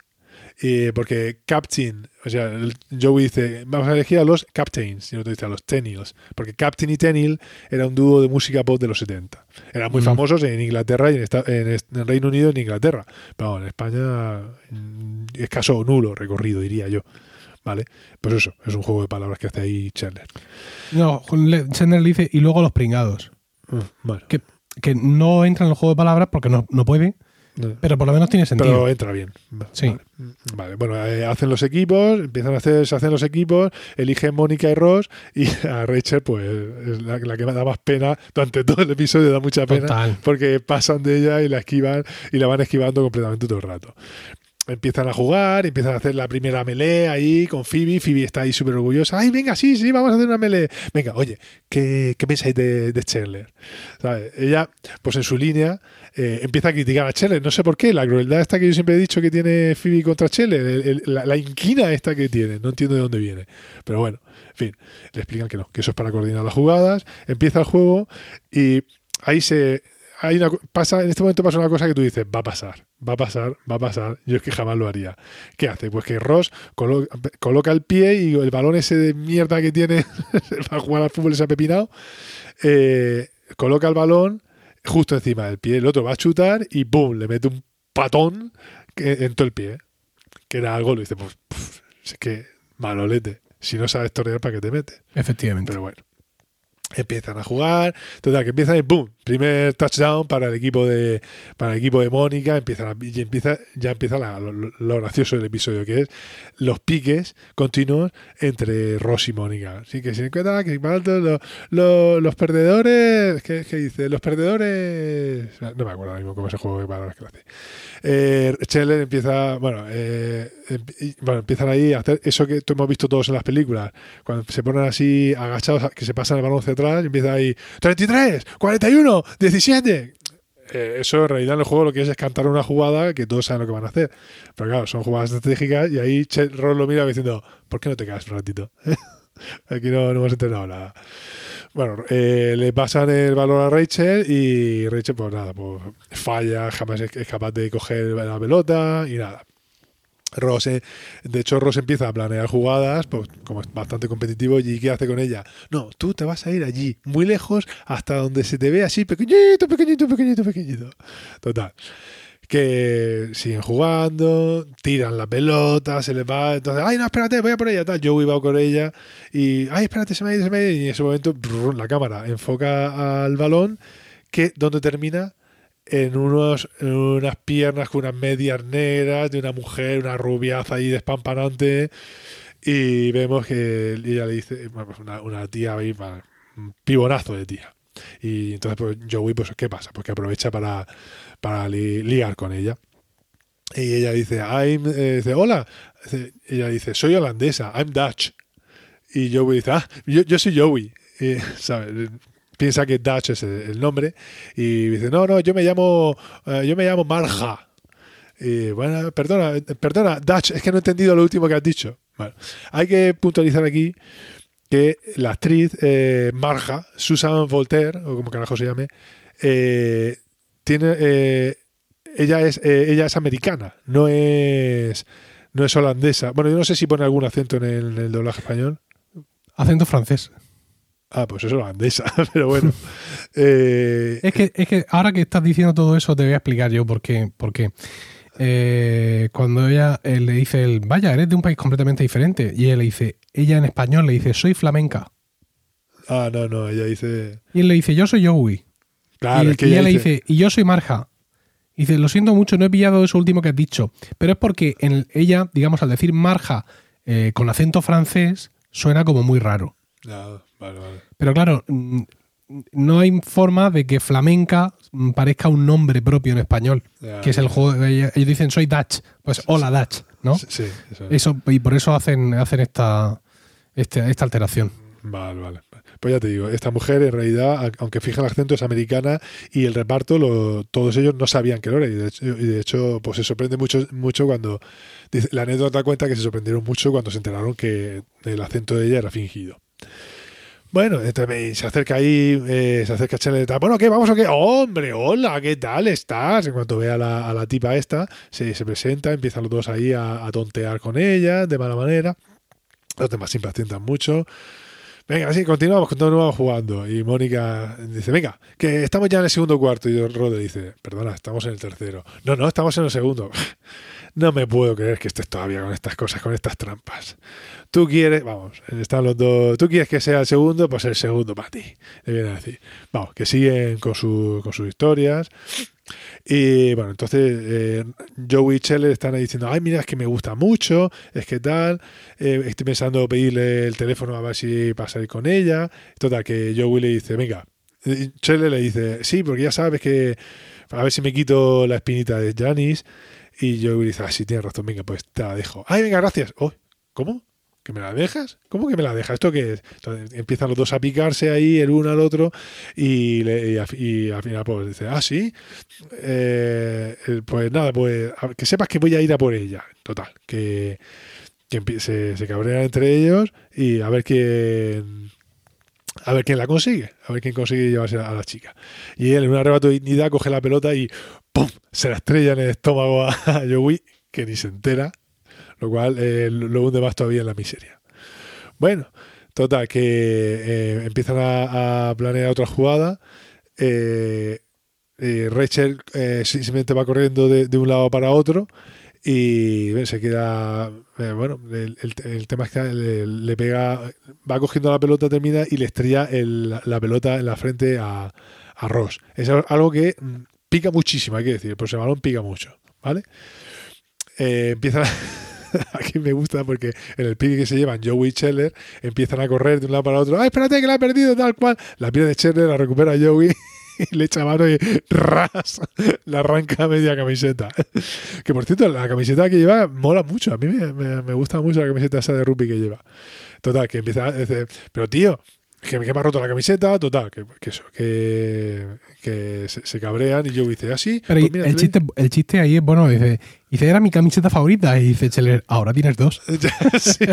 Y porque Captain, o sea, el- Joey dice, vamos a elegir a los Captains, y el otro dice a los Tenils. Porque Captain y Tenil era un dúo de música pop de los 70. Eran muy Mm. famosos en Inglaterra y en, esta- en en Reino Unido y en Inglaterra. Pero en España mm, escaso o nulo recorrido, diría yo. ¿Vale? Pues eso, es un juego de palabras que hace ahí Chandler. No, le- Chandler le dice, y luego los pringados. Mm, Bueno, Que, que no entra en el juego de palabras porque no, no puede, no. Pero por lo menos tiene sentido. Pero entra bien. Sí. Vale, Vale, bueno, eh, hacen los equipos, empiezan a hacer, se hacen los equipos, eligen Mónica y Ross y a Rachel, pues es la, la que me da más pena durante todo el episodio, da mucha pena Total. porque pasan de ella y la esquivan y la van esquivando completamente todo el rato. Empiezan a jugar, empiezan a hacer la primera melee ahí con Phoebe. Phoebe está ahí súper orgullosa. ¡Ay, venga, sí, sí, vamos a hacer una melee! Venga, oye, ¿qué, qué pensáis de, de Chandler? ¿Sabes? Ella, pues en su línea, eh, empieza a criticar a Chandler. No sé por qué, la crueldad esta que yo siempre he dicho que tiene Phoebe contra el- la, la inquina esta que tiene, no entiendo de dónde viene. Pero bueno, en fin, le explican que no, que eso es para coordinar las jugadas. Empieza el juego y ahí se. Hay una, pasa, en este momento pasa una cosa que tú dices, va a pasar, va a pasar, va a pasar. Yo es que jamás lo haría. ¿Qué hace? Pues que Ross colo- coloca el pie y el balón ese de mierda que tiene para jugar al fútbol ese apepinado, eh, coloca el balón justo encima del pie. El otro va a chutar y ¡pum! Le mete un patón que, en todo el pie. Que era algo, lo dice, pues, es que malolete. Si no sabes torear, ¿para qué te metes? Efectivamente. Pero bueno. Empiezan a jugar, total, que empiezan y ¡pum! Primer touchdown para el equipo de para el equipo de Mónica empieza, y empieza ya empieza la- lo, gracioso del episodio que es los piques continuos entre Ross y Mónica así que se encuentra que los perdedores ¿qué, dice? los perdedores no me acuerdo ahora mismo cómo es el juego de palabras que lo hace eh, Scheller empieza bueno, eh, em- empiezan ahí a hacer eso que hemos visto todos en las películas cuando se ponen así agachados que se pasan el balón hacia atrás y empieza ahí 33, 41, 17 Eh, eso en realidad en el juego lo que es es cantar una jugada que todos saben lo que van a hacer pero claro son jugadas estratégicas y ahí Ross lo mira diciendo ¿por qué no te quedas un ratito? aquí no, no hemos entrenado nada bueno, eh, le pasan el valor a Rachel y Rachel, pues nada, pues falla, jamás es capaz de coger la pelota y nada. Ross, de hecho, Ross empieza a planear jugadas, pues como es bastante competitivo, y ¿qué hace con ella? No, tú te vas a ir allí, muy lejos, hasta donde se te ve así pequeñito, pequeñito, pequeñito, pequeñito. Total. Que siguen jugando, tiran la pelota, se les va, entonces, ay, no, espérate, voy a por ella, tal. Joey va con ella y, ay, espérate, se me ha ido, se me ha ido. Y en ese momento, la cámara enfoca al balón, que donde termina en, unos, unas piernas con unas medias negras de una mujer, una rubiaza ahí despampanante. Y vemos que ella le dice, pues una, tía un pibonazo de tía. Y entonces, pues Joey, pues, ¿qué pasa? Pues que aprovecha para, para con ella. Y ella dice, I'm, eh, dice, hola. Ella dice, soy holandesa, I'm Dutch. Y Joey dice, ah, yo, yo soy Joey. ¿sabes? Piensa que Dutch es el, nombre. Y dice, no, no, yo me llamo, eh, yo me llamo Marja. Y bueno, perdona, perdona, Dutch, es que no he entendido lo último que has dicho. Bueno, hay que puntualizar aquí que la actriz eh, Marja, Susan Voltaire, o como carajo se llame, eh, tiene, ella es, ella es americana, no es, no es holandesa. Bueno, yo no sé si pone algún acento en el, en el doblaje español. Acento francés. Ah, pues es holandesa, pero bueno. Eh, Es que, es que ahora que estás diciendo todo eso, te voy a explicar yo por qué. Por qué. Eh, cuando ella eh, le dice, el, vaya, eres de un país completamente diferente, y ella le dice, ella en español le dice, soy flamenca. ah, no, no, ella dice. Y él le dice, yo soy Joey. Claro, y, es que y ella ella le dice, y yo soy Marja. Y dice, lo siento mucho, no he pillado eso último que has dicho. Pero es porque en el- ella, digamos, al decir Marja eh, con acento francés, suena como muy raro. Ah, vale, vale. Pero claro, mm, no hay forma de que flamenca mm, parezca un nombre propio en español, que es el juego. Ellos dicen soy Dutch, pues hola Dutch, ¿no? Sí, eso es. Eso, y por eso hacen, hacen esta, este- esta alteración. Vale, vale. Pues ya te digo, esta mujer en realidad, aunque fija el acento, es americana y el reparto, lo- todos ellos no sabían que lo era. Y de hecho, y de hecho, pues se sorprende mucho, mucho cuando. dice- la anécdota cuenta que se sorprendieron mucho cuando se enteraron que el acento de ella era fingido. Bueno, entonces se acerca ahí, eh, se acerca Chandler. Bueno, ¿qué? ¿Vamos o qué? ¡Hombre, hola! ¿Qué tal estás? En cuanto ve a la, a la tipa esta, se, se presenta, empiezan los dos ahí a, a tontear con ella de mala manera. Los demás se impacientan mucho. Venga, sí, continuamos, continuamos jugando. Y Mónica dice, venga, que estamos ya en el segundo cuarto. Y Rode dice, perdona, estamos en el tercero. No, no, estamos en el segundo. No me puedo creer que estés todavía con estas cosas, con estas trampas. Tú quieres, vamos, están los dos, tú quieres que sea el segundo, pues el segundo para ti. Decir. Vamos, que siguen con, su, con sus historias. Y bueno, entonces eh, Joey y Scheller están ahí diciendo, ay, mira, es que me gusta mucho, es que tal, eh, estoy pensando pedirle el teléfono a ver si pasa ir con ella. Total, que Joey le dice, venga, y Scheller le dice, sí, porque ya sabes que a ver si me quito la espinita de Janice. Y Joey dice, ah, sí, tienes razón, venga, pues te la dejo. Ay, venga, gracias. Oh, ¿Cómo? ¿Que me la dejas? ¿Cómo que me la dejas? ¿Esto qué es? Empiezan los dos a picarse ahí, el uno al otro, y, le- y, y al final pues dice, ah, sí, Eh, eh, pues nada, pues a que sepas que voy a ir a por ella. Total, que, que se, se cabrean entre ellos y a ver quién a ver quién la consigue, a ver quién consigue llevarse a la chica. Y él en un arrebato de dignidad coge la pelota y ¡pum! se la estrella en el estómago a Joey, que ni se entera, lo cual eh, lo hunde más todavía en la miseria. Bueno, total, que eh, empiezan a, a planear otra jugada. Eh, eh, Rachel simplemente va corriendo de, un lado para otro y se queda. bueno, el, tema es que le, pega, va cogiendo la pelota, termina y le estrella el- la pelota en la frente a, arroz. Es algo que mm, pica muchísimo, hay que decir, pues el balón pica mucho, ¿vale? Eh, empiezan aquí me gusta porque en el pique que se llevan Joey y Scheller empiezan a correr de un lado para otro. ¡Ay, espérate que la he perdido! Tal cual. La pierde de Scheller, la recupera Joey y le echa mano y ras, la arranca media camiseta. Que por cierto, la camiseta que lleva mola mucho. A mí me, me- me gusta mucho la camiseta esa de rugby que lleva. Total, que empieza a decir, pero tío, que, que me ha roto la camiseta, total, que, que eso, que, que se, se cabrean y yo dice, así. Pero y el, chiste, el chiste ahí es bueno, dice, dice, era mi camiseta favorita. Y dice Cheller, ahora tienes dos. sí,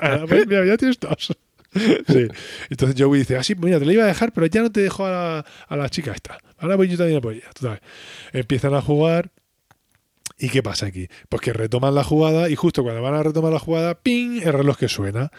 Ahora, pues, mira, ya tienes dos. Sí. Entonces Joey dice, así, mira, te la iba a dejar, pero ya no te dejo a la, a la chica esta. Ahora voy yo también por ella. Total. Empiezan a jugar. ¿Y qué pasa aquí? Pues que retoman la jugada y justo cuando van a retomar la jugada, ¡ping! El reloj que suena.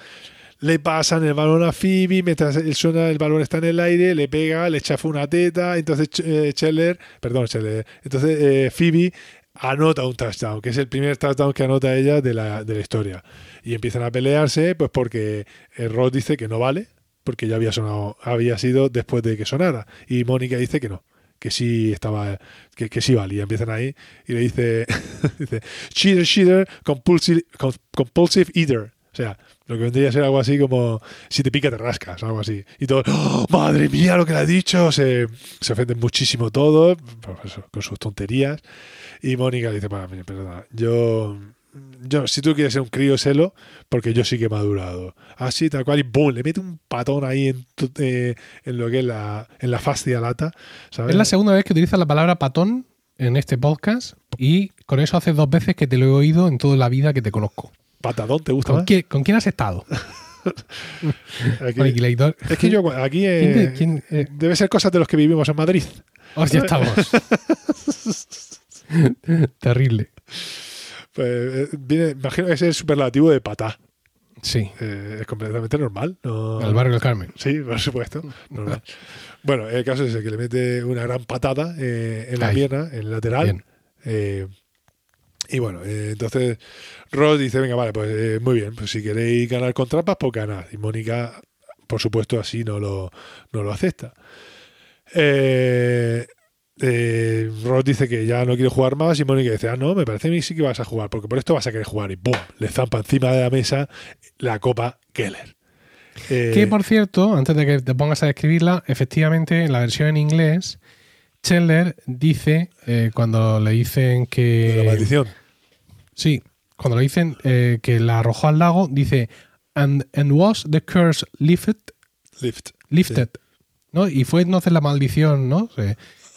Le pasan el balón a Phoebe, mientras él suena, el balón está en el aire, le pega, le chafa una teta, entonces eh, Scheller, perdón, Scheller, entonces eh, Phoebe anota un touchdown, que es el primer touchdown que anota ella de la, de la historia. Y empiezan a pelearse, pues porque eh, Ross dice que no vale, porque ya había sonado, había sido después de que sonara. Y Mónica dice que no, que sí estaba, que, que sí valía. Empiezan ahí y le dice, dice cheater, cheater, compulsive, com- compulsive eater. O sea, lo que vendría a ser algo así como si te pica te rascas, algo así. Y todo, ¡Oh, madre mía, lo que le ha dicho. Se, se ofenden muchísimo todos, pues con sus tonterías. Y Mónica dice, para mí, perdona, yo, yo, si tú quieres ser un crío, sélo, porque yo sí que he madurado. Así, tal cual, y ¡boom! Le mete un patón ahí en, eh, en lo que es la, en la fascia lata. Es la segunda vez que utilizas la palabra patón en este podcast y con eso hace dos veces que te lo he oído en toda la vida que te conozco. Patadón, ¿te gusta ¿Con, más? quién, con quién has estado? Aquí- es que yo aquí eh, ¿Quién te- quién, eh? debe ser cosas de los que vivimos en Madrid. Hostia, estamos. Terrible. Pues, eh, viene, imagino que es el superlativo de patá. Sí. Eh, es completamente normal. No, Al barrio del Carmen. Sí, por supuesto. normal. bueno, el caso es ese, que le mete una gran patada en la pierna, en el lateral. Y bueno, eh, entonces Ross dice, venga, vale, pues eh, muy bien, pues si queréis ganar con trampas, pues ganad. Y Mónica, por supuesto, así no lo, no lo acepta. Eh, eh, Ross dice que ya no quiere jugar más y Mónica dice, ah, no, me parece a mí sí que vas a jugar, porque por esto vas a querer jugar. Y ¡pum! Le zampa encima de la mesa la copa Keller. Que por cierto, antes de que te pongas a describirla, efectivamente en la versión en inglés, Chandler dice, eh, cuando le dicen que. de la maldición. Sí, cuando le dicen eh, que la arrojó al lago, dice, and, and was the curse lifted, Lift. lifted ¿no? Y fue entonces la maldición, ¿no? Sí.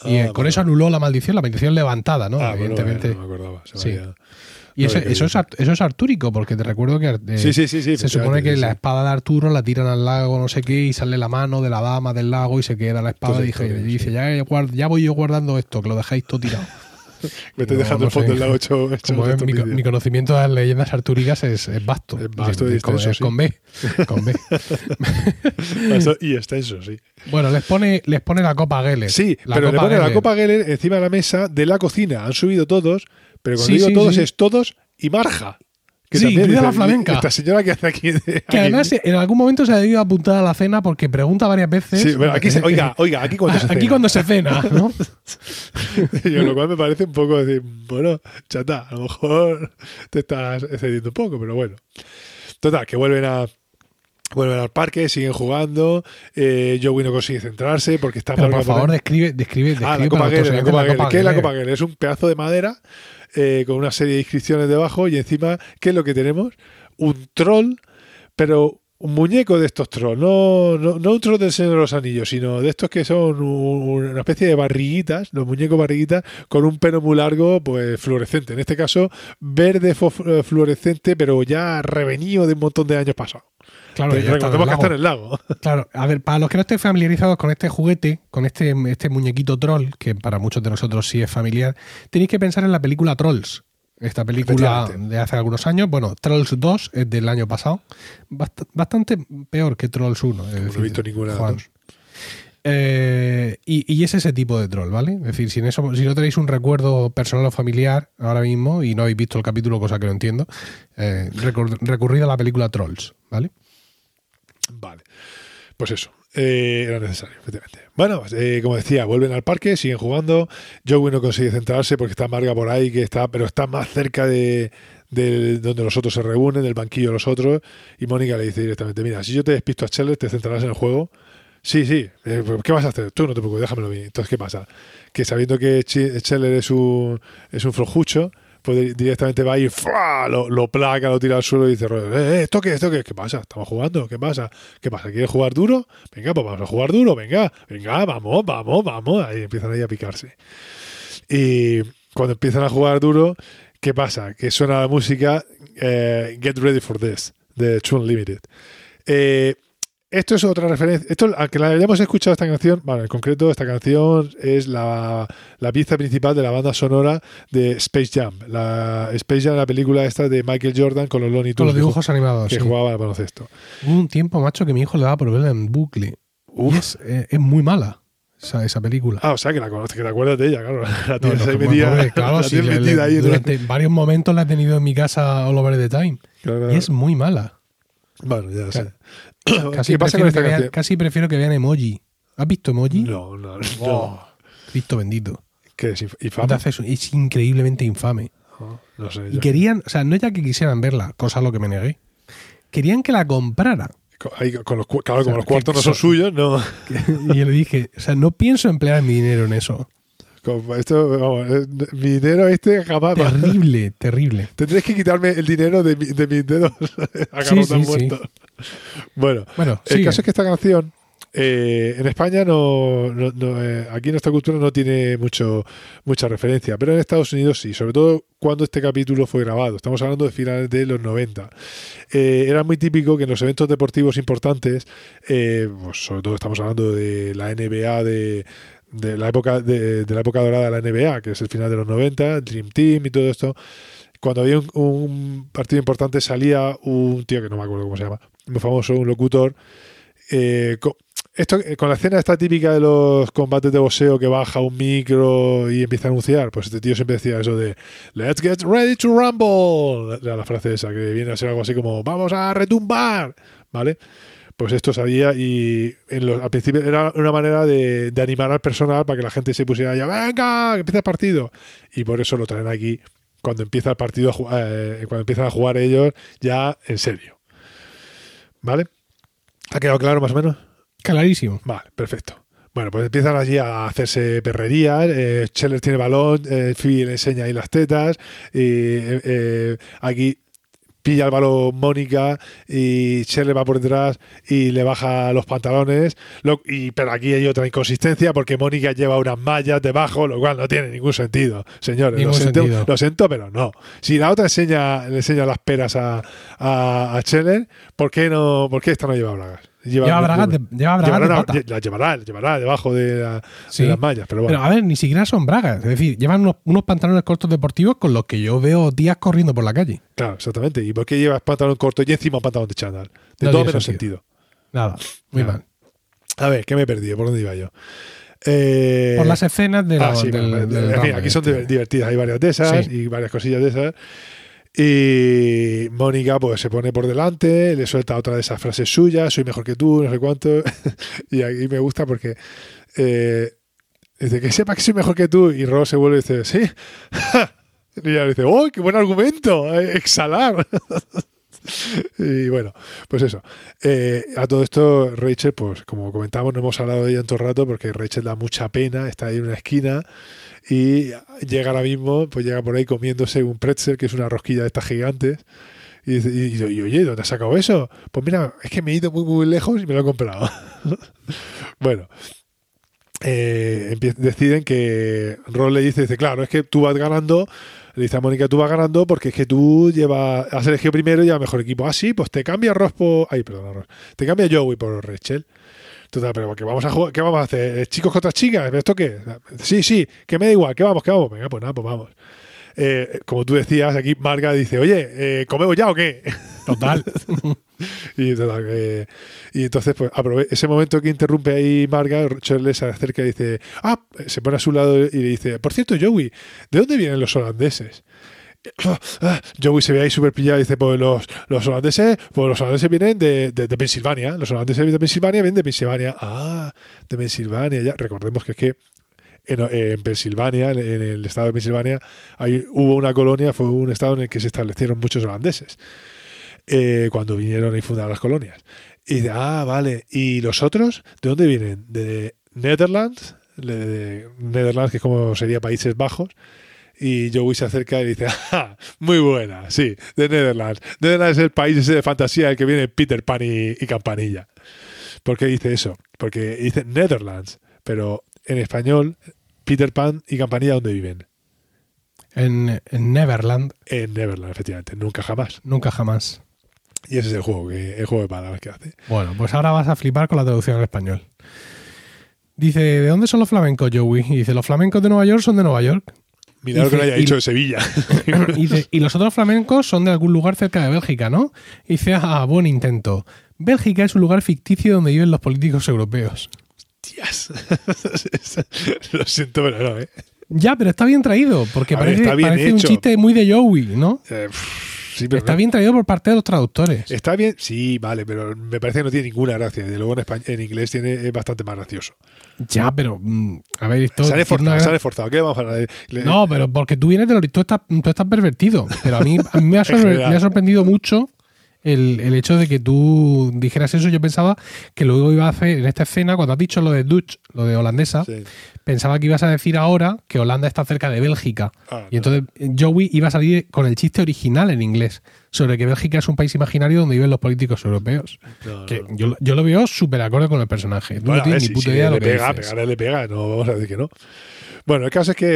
Y Ah, eh, con eso anuló la maldición, la maldición levantada, ¿no? Ah, bueno, Evidentemente. no me acordaba. se Sí. había- y no eso, eso, es, eso es artúrico, porque te recuerdo que eh, Sí, sí, sí, sí. se supone que la espada de Arturo la tiran al lago, no sé qué, y sale la mano de la dama del lago y se queda la espada. Pues y dije, y dice, ya, ya voy yo guardando esto, que lo dejáis todo tirado. Me estoy No, dejando no el fondo hecho Como ves, mi, conocimiento de las leyendas artúricas es, es vasto. Es vasto y Es con, extenso, con B. Con B. Vasto y extenso, sí. Bueno, les pone, les pone la copa Geller. Sí, La pero le pone la copa Geller encima de la mesa de la cocina. Han subido todos, pero cuando Sí, digo sí, todos sí. es todos y Marja. Que Sí, también dice, la flamenca. Esta señora que hace aquí. de- Que aquí- además en algún momento se ha debido apuntar a la cena porque pregunta varias veces. Sí, bueno, aquí se- oiga, oiga, aquí cuando se aquí cena. cuando se cena, ¿no? Y lo cual me parece un poco decir, bueno, chata, a lo mejor te estás excediendo un poco, pero bueno. Total, que vuelven a vuelven al parque, siguen jugando. Eh, Joey no consigue centrarse porque está Pero por favor, describe, describe, describe Ah, la Copa ¿Qué es la. Copa Geller? Es un pedazo de madera eh, con una serie de inscripciones debajo y encima, ¿qué es lo que tenemos? Un troll, pero un muñeco de estos trolls, no, no, no un troll del Señor de los Anillos, sino de estos que son un- una especie de barriguitas, los muñecos barriguitas, con un pelo muy largo, pues fluorescente. En este caso, verde eh, fluorescente, pero ya revenido de un montón de años pasados. Claro, Recordemos que lago. está en el lago. Claro, a ver, para los que no estén familiarizados con este juguete, con este, este muñequito troll, que para muchos de nosotros sí es familiar, tenéis que pensar en la película Trolls. Esta película de hace algunos años, bueno, Trolls 2 es del año pasado, Bast- bastante peor que Trolls 1. es Como no he visto ninguna de Juan. las dos. Eh, y, y es ese tipo de troll, ¿vale? Es decir, si, en eso, si no tenéis un recuerdo personal o familiar ahora mismo y no habéis visto el capítulo, cosa que no entiendo, eh, recur- recurrid a la película Trolls, ¿vale? Vale. Pues eso. Eh, era necesario, efectivamente. Bueno, pues, eh, como decía, vuelven al parque, siguen jugando. Joey no consigue centrarse porque está Marga por ahí, que está, pero está más cerca de, de donde los otros se reúnen, del banquillo de los otros. Y Mónica le dice directamente: Mira, si yo te despisto a Scheller, te centrarás en el juego. Sí, sí, eh, pues, ¿qué vas a hacer? Tú no te preocupes, déjamelo bien. Entonces, ¿qué pasa? Que sabiendo que Ch- Scheller es un, es un flojucho, directamente va y ¡fua! lo, lo placa, lo tira al suelo y dice, eh, eh, ¿esto qué? ¿Esto qué? ¿Qué pasa? ¿Estamos jugando? ¿Qué pasa? ¿Qué pasa? ¿Quieres jugar duro? Venga, pues vamos a jugar duro, venga, venga, vamos, vamos, vamos. Ahí empiezan ahí a picarse. Y cuando empiezan a jugar duro, ¿qué pasa? Que suena la música eh, Get Ready for This, de True Unlimited. Eh, esto es otra referencia. Esto, aunque la hayamos escuchado esta canción, bueno, en concreto, esta canción es la, la pieza principal de la banda sonora de Space Jam. La Space Jam, la película esta de Michael Jordan con los Looney Con Tunes los dibujos animados. que sí. jugaba al baloncesto. Hubo un tiempo, macho, que mi hijo le daba por verla en bucle. Uf. Y es, eh, es muy mala esa, esa película. Ah, o sea, que la conoces, que te acuerdas de ella, claro. La tienes no, ahí como metida, pobre, claro, la sí, tienes le- metida le- ahí. en- durante varios momentos la he tenido en mi casa all over the time. Claro, Y es muy mala. Bueno, ya sé. Casi ¿Qué pasa prefiero, con esta que vean, canción? casi prefiero que vean emoji. ¿Has visto emoji? No, no, no. Oh, Cristo bendito. ¿Qué es? inf- No ¿Infame? es increíblemente infame. No, no sé. Y querían, o sea, no ya que quisieran verla, cosa a lo que me negué. Querían que la comprara. Co- ahí con los, claro, O sea, como los que- cuartos no que son- suyos, no. Y yo le dije, o sea, no pienso emplear mi dinero en eso. Como Esto, vamos, eh, mi dinero este jamás. va- Terrible, terrible. Tendréis que quitarme el dinero de, mi- de mis dedos Sí, sí, sí. Bueno, Bueno, el sigue. caso es que esta canción eh, en España no, no- no, eh, aquí en nuestra cultura no tiene mucho mucha referencia, pero en Estados Unidos sí, sobre todo cuando este capítulo fue grabado. Estamos hablando de finales de los 90. Eh, era muy típico que en los eventos deportivos importantes, pues sobre todo estamos hablando de la NBA de de la época de, la época dorada de la NBA, que es el final de los 90, Dream Team y todo esto. Cuando había un, partido importante salía un tío que no me acuerdo cómo se llama, muy famoso, un locutor, eh, co- esto, eh, con la escena esta típica de los combates de boxeo que baja un micro y empieza a anunciar, pues este tío siempre decía eso de Let's get ready to rumble. Era la frase esa, que viene a ser algo así como Vamos a retumbar, ¿vale? Pues esto sabía y en los- al principio era una manera de, de animar al personal para que la gente se pusiera ya, venga, que empieza el partido. Y por eso lo traen aquí cuando empieza el partido, eh, cuando empiezan a jugar ellos ya en serio. ¿Vale? ¿Ha quedado claro más o menos? Clarísimo. Vale, perfecto. Bueno, pues empiezan allí a hacerse perrerías. Eh, Scheller tiene balón, eh, Phoebe le enseña ahí las tetas. Y eh, eh, aquí pilla el balón Mónica y Scheller va por detrás y le baja los pantalones. Lo- y, pero aquí hay otra inconsistencia porque Mónica lleva unas mallas debajo, lo cual no tiene ningún sentido. Señores, lo Ningún siento, sentido. lo siento, pero no. Si la otra enseña, le enseña las peras a, a, a Scheller, ¿por qué, no, ¿por qué esta no lleva bragas? Lleva bragas de, lleva bragas de una- pata. la llevará, la llevará debajo de, la- de Sí. las mallas, pero bueno. Pero a ver, ni siquiera son bragas. Es decir, llevan unos, unos pantalones cortos deportivos con los que yo veo días corriendo por la calle. claro, exactamente. ¿Y por qué llevas pantalón corto y encima pantalón de chándal? De No todo menos sentido. sentido. Nada, muy Nada. mal. A ver, ¿qué me he perdido? ¿Por dónde iba yo? Eh, Por las escenas de la, ah, sí, del- del Rumble aquí son este. divertidas, hay varias de esas Sí. y varias cosillas de esas. Y Mónica pues se pone por delante, le suelta otra de esas frases suyas, soy mejor que tú, no sé cuánto. y aquí me gusta porque eh, dice que sepa que soy mejor que tú y Ross se vuelve y dice, sí. y ella dice, ¡oh, qué buen argumento! eh, Exhalar. y bueno, pues eso. Eh, a todo esto, Rachel, pues como comentamos, no hemos hablado de ella en todo el rato porque Rachel da mucha pena, está ahí en una esquina y llega ahora mismo, pues llega por ahí comiéndose un pretzel, que es una rosquilla de estas gigantes. Y, y, y- oye, ¿dónde has sacado eso? Pues mira, es que me he ido muy, muy lejos y me lo he comprado. bueno, eh, deciden que Ron le dice, dice, claro, es que tú vas ganando, le dice a Mónica, tú vas ganando porque es que tú llevas, has elegido primero y llevas mejor equipo. Ah, sí, pues te cambia Ross por... Ay, perdón, Ross. Te cambia Joey por Rachel. Total, pero que vamos a jugar, ¿qué vamos a hacer? ¿Chicos contra chicas? ¿Esto qué? Sí, sí, que me da igual, que vamos, que vamos. Venga, pues nada, pues vamos. Eh, como tú decías, aquí Marga dice, oye, eh, ¿comemos ya o qué? Total. Y, total, eh, y entonces, pues, ese momento que interrumpe ahí Marga, Shirley se acerca y dice, ah, se pone a su lado y le dice, por cierto, Joey, ¿de dónde vienen los holandeses? Joey se ve ahí súper pillado y dice, pues los, los holandeses, pues los holandeses vienen de, de, Pensilvania, los holandeses de Pensilvania vienen de Pensilvania. Ah, de Pensilvania, ya. Recordemos que es que en, en Pensilvania, en, el estado de Pensilvania, hubo una colonia, fue un estado en el que se establecieron muchos holandeses eh, cuando vinieron y fundaron las colonias. Y de, ah, vale. ¿Y los otros? ¿De dónde vienen? ¿De Netherlands? De Netherlands, que es como sería Países Bajos. Y Joey se acerca y dice, ¡ah! Muy buena, sí, de Netherlands. Netherlands es el país ese de fantasía el que viene Peter Pan y, y Campanilla. ¿Por qué dice eso? Porque dice Netherlands, pero en español, Peter Pan y Campanilla, ¿dónde viven? En, en Neverland, En Neverland, efectivamente, nunca jamás. nunca jamás. Y ese es el juego, que, el juego de palabras que hace. Bueno, pues ahora vas a flipar con la traducción al español. Dice, ¿de dónde son los flamencos, Joey? Y dice, los flamencos de Nueva York son de Nueva York. Mira lo que le haya dicho de Sevilla. Y los otros flamencos son de algún lugar cerca de Bélgica, ¿no? Y dice, ah, buen intento. Bélgica es un lugar ficticio donde viven los políticos europeos. Tías. lo siento, pero no, ¿eh? Ya, pero está bien traído, porque A parece, está bien parece un chiste muy de Joey, ¿no? Eh, sí, pero Está no- bien traído por parte de los traductores. Está bien, sí, vale, pero me parece que no tiene ninguna gracia. De luego en, español, en inglés tiene, es bastante más gracioso. Ya, pero, mm, a ver, esto... tiene esforzado, una gran- esforzado. ¿Qué vamos a hablar? Le- No, pero porque tú vienes de los... Tú estás, tú estás pervertido. Pero a mí, a mí me, ha sorpre- general. me ha sorprendido mucho el, el hecho de que tú dijeras eso. Yo pensaba que luego iba a hacer en esta escena, cuando has dicho lo de Dutch, lo de holandesa, Sí. pensaba que ibas a decir ahora que Holanda está cerca de Bélgica. Ah, Y entonces Joey iba a salir con el chiste original en inglés sobre que Bélgica es un país imaginario donde viven los políticos europeos. no, no, Que no. yo, yo lo veo súper acorde con el personaje. Tú Bueno, no tienes ni si- puta si idea de lo que pega, dices. pegarle le pega, no vamos a decir que no. Bueno, el caso es que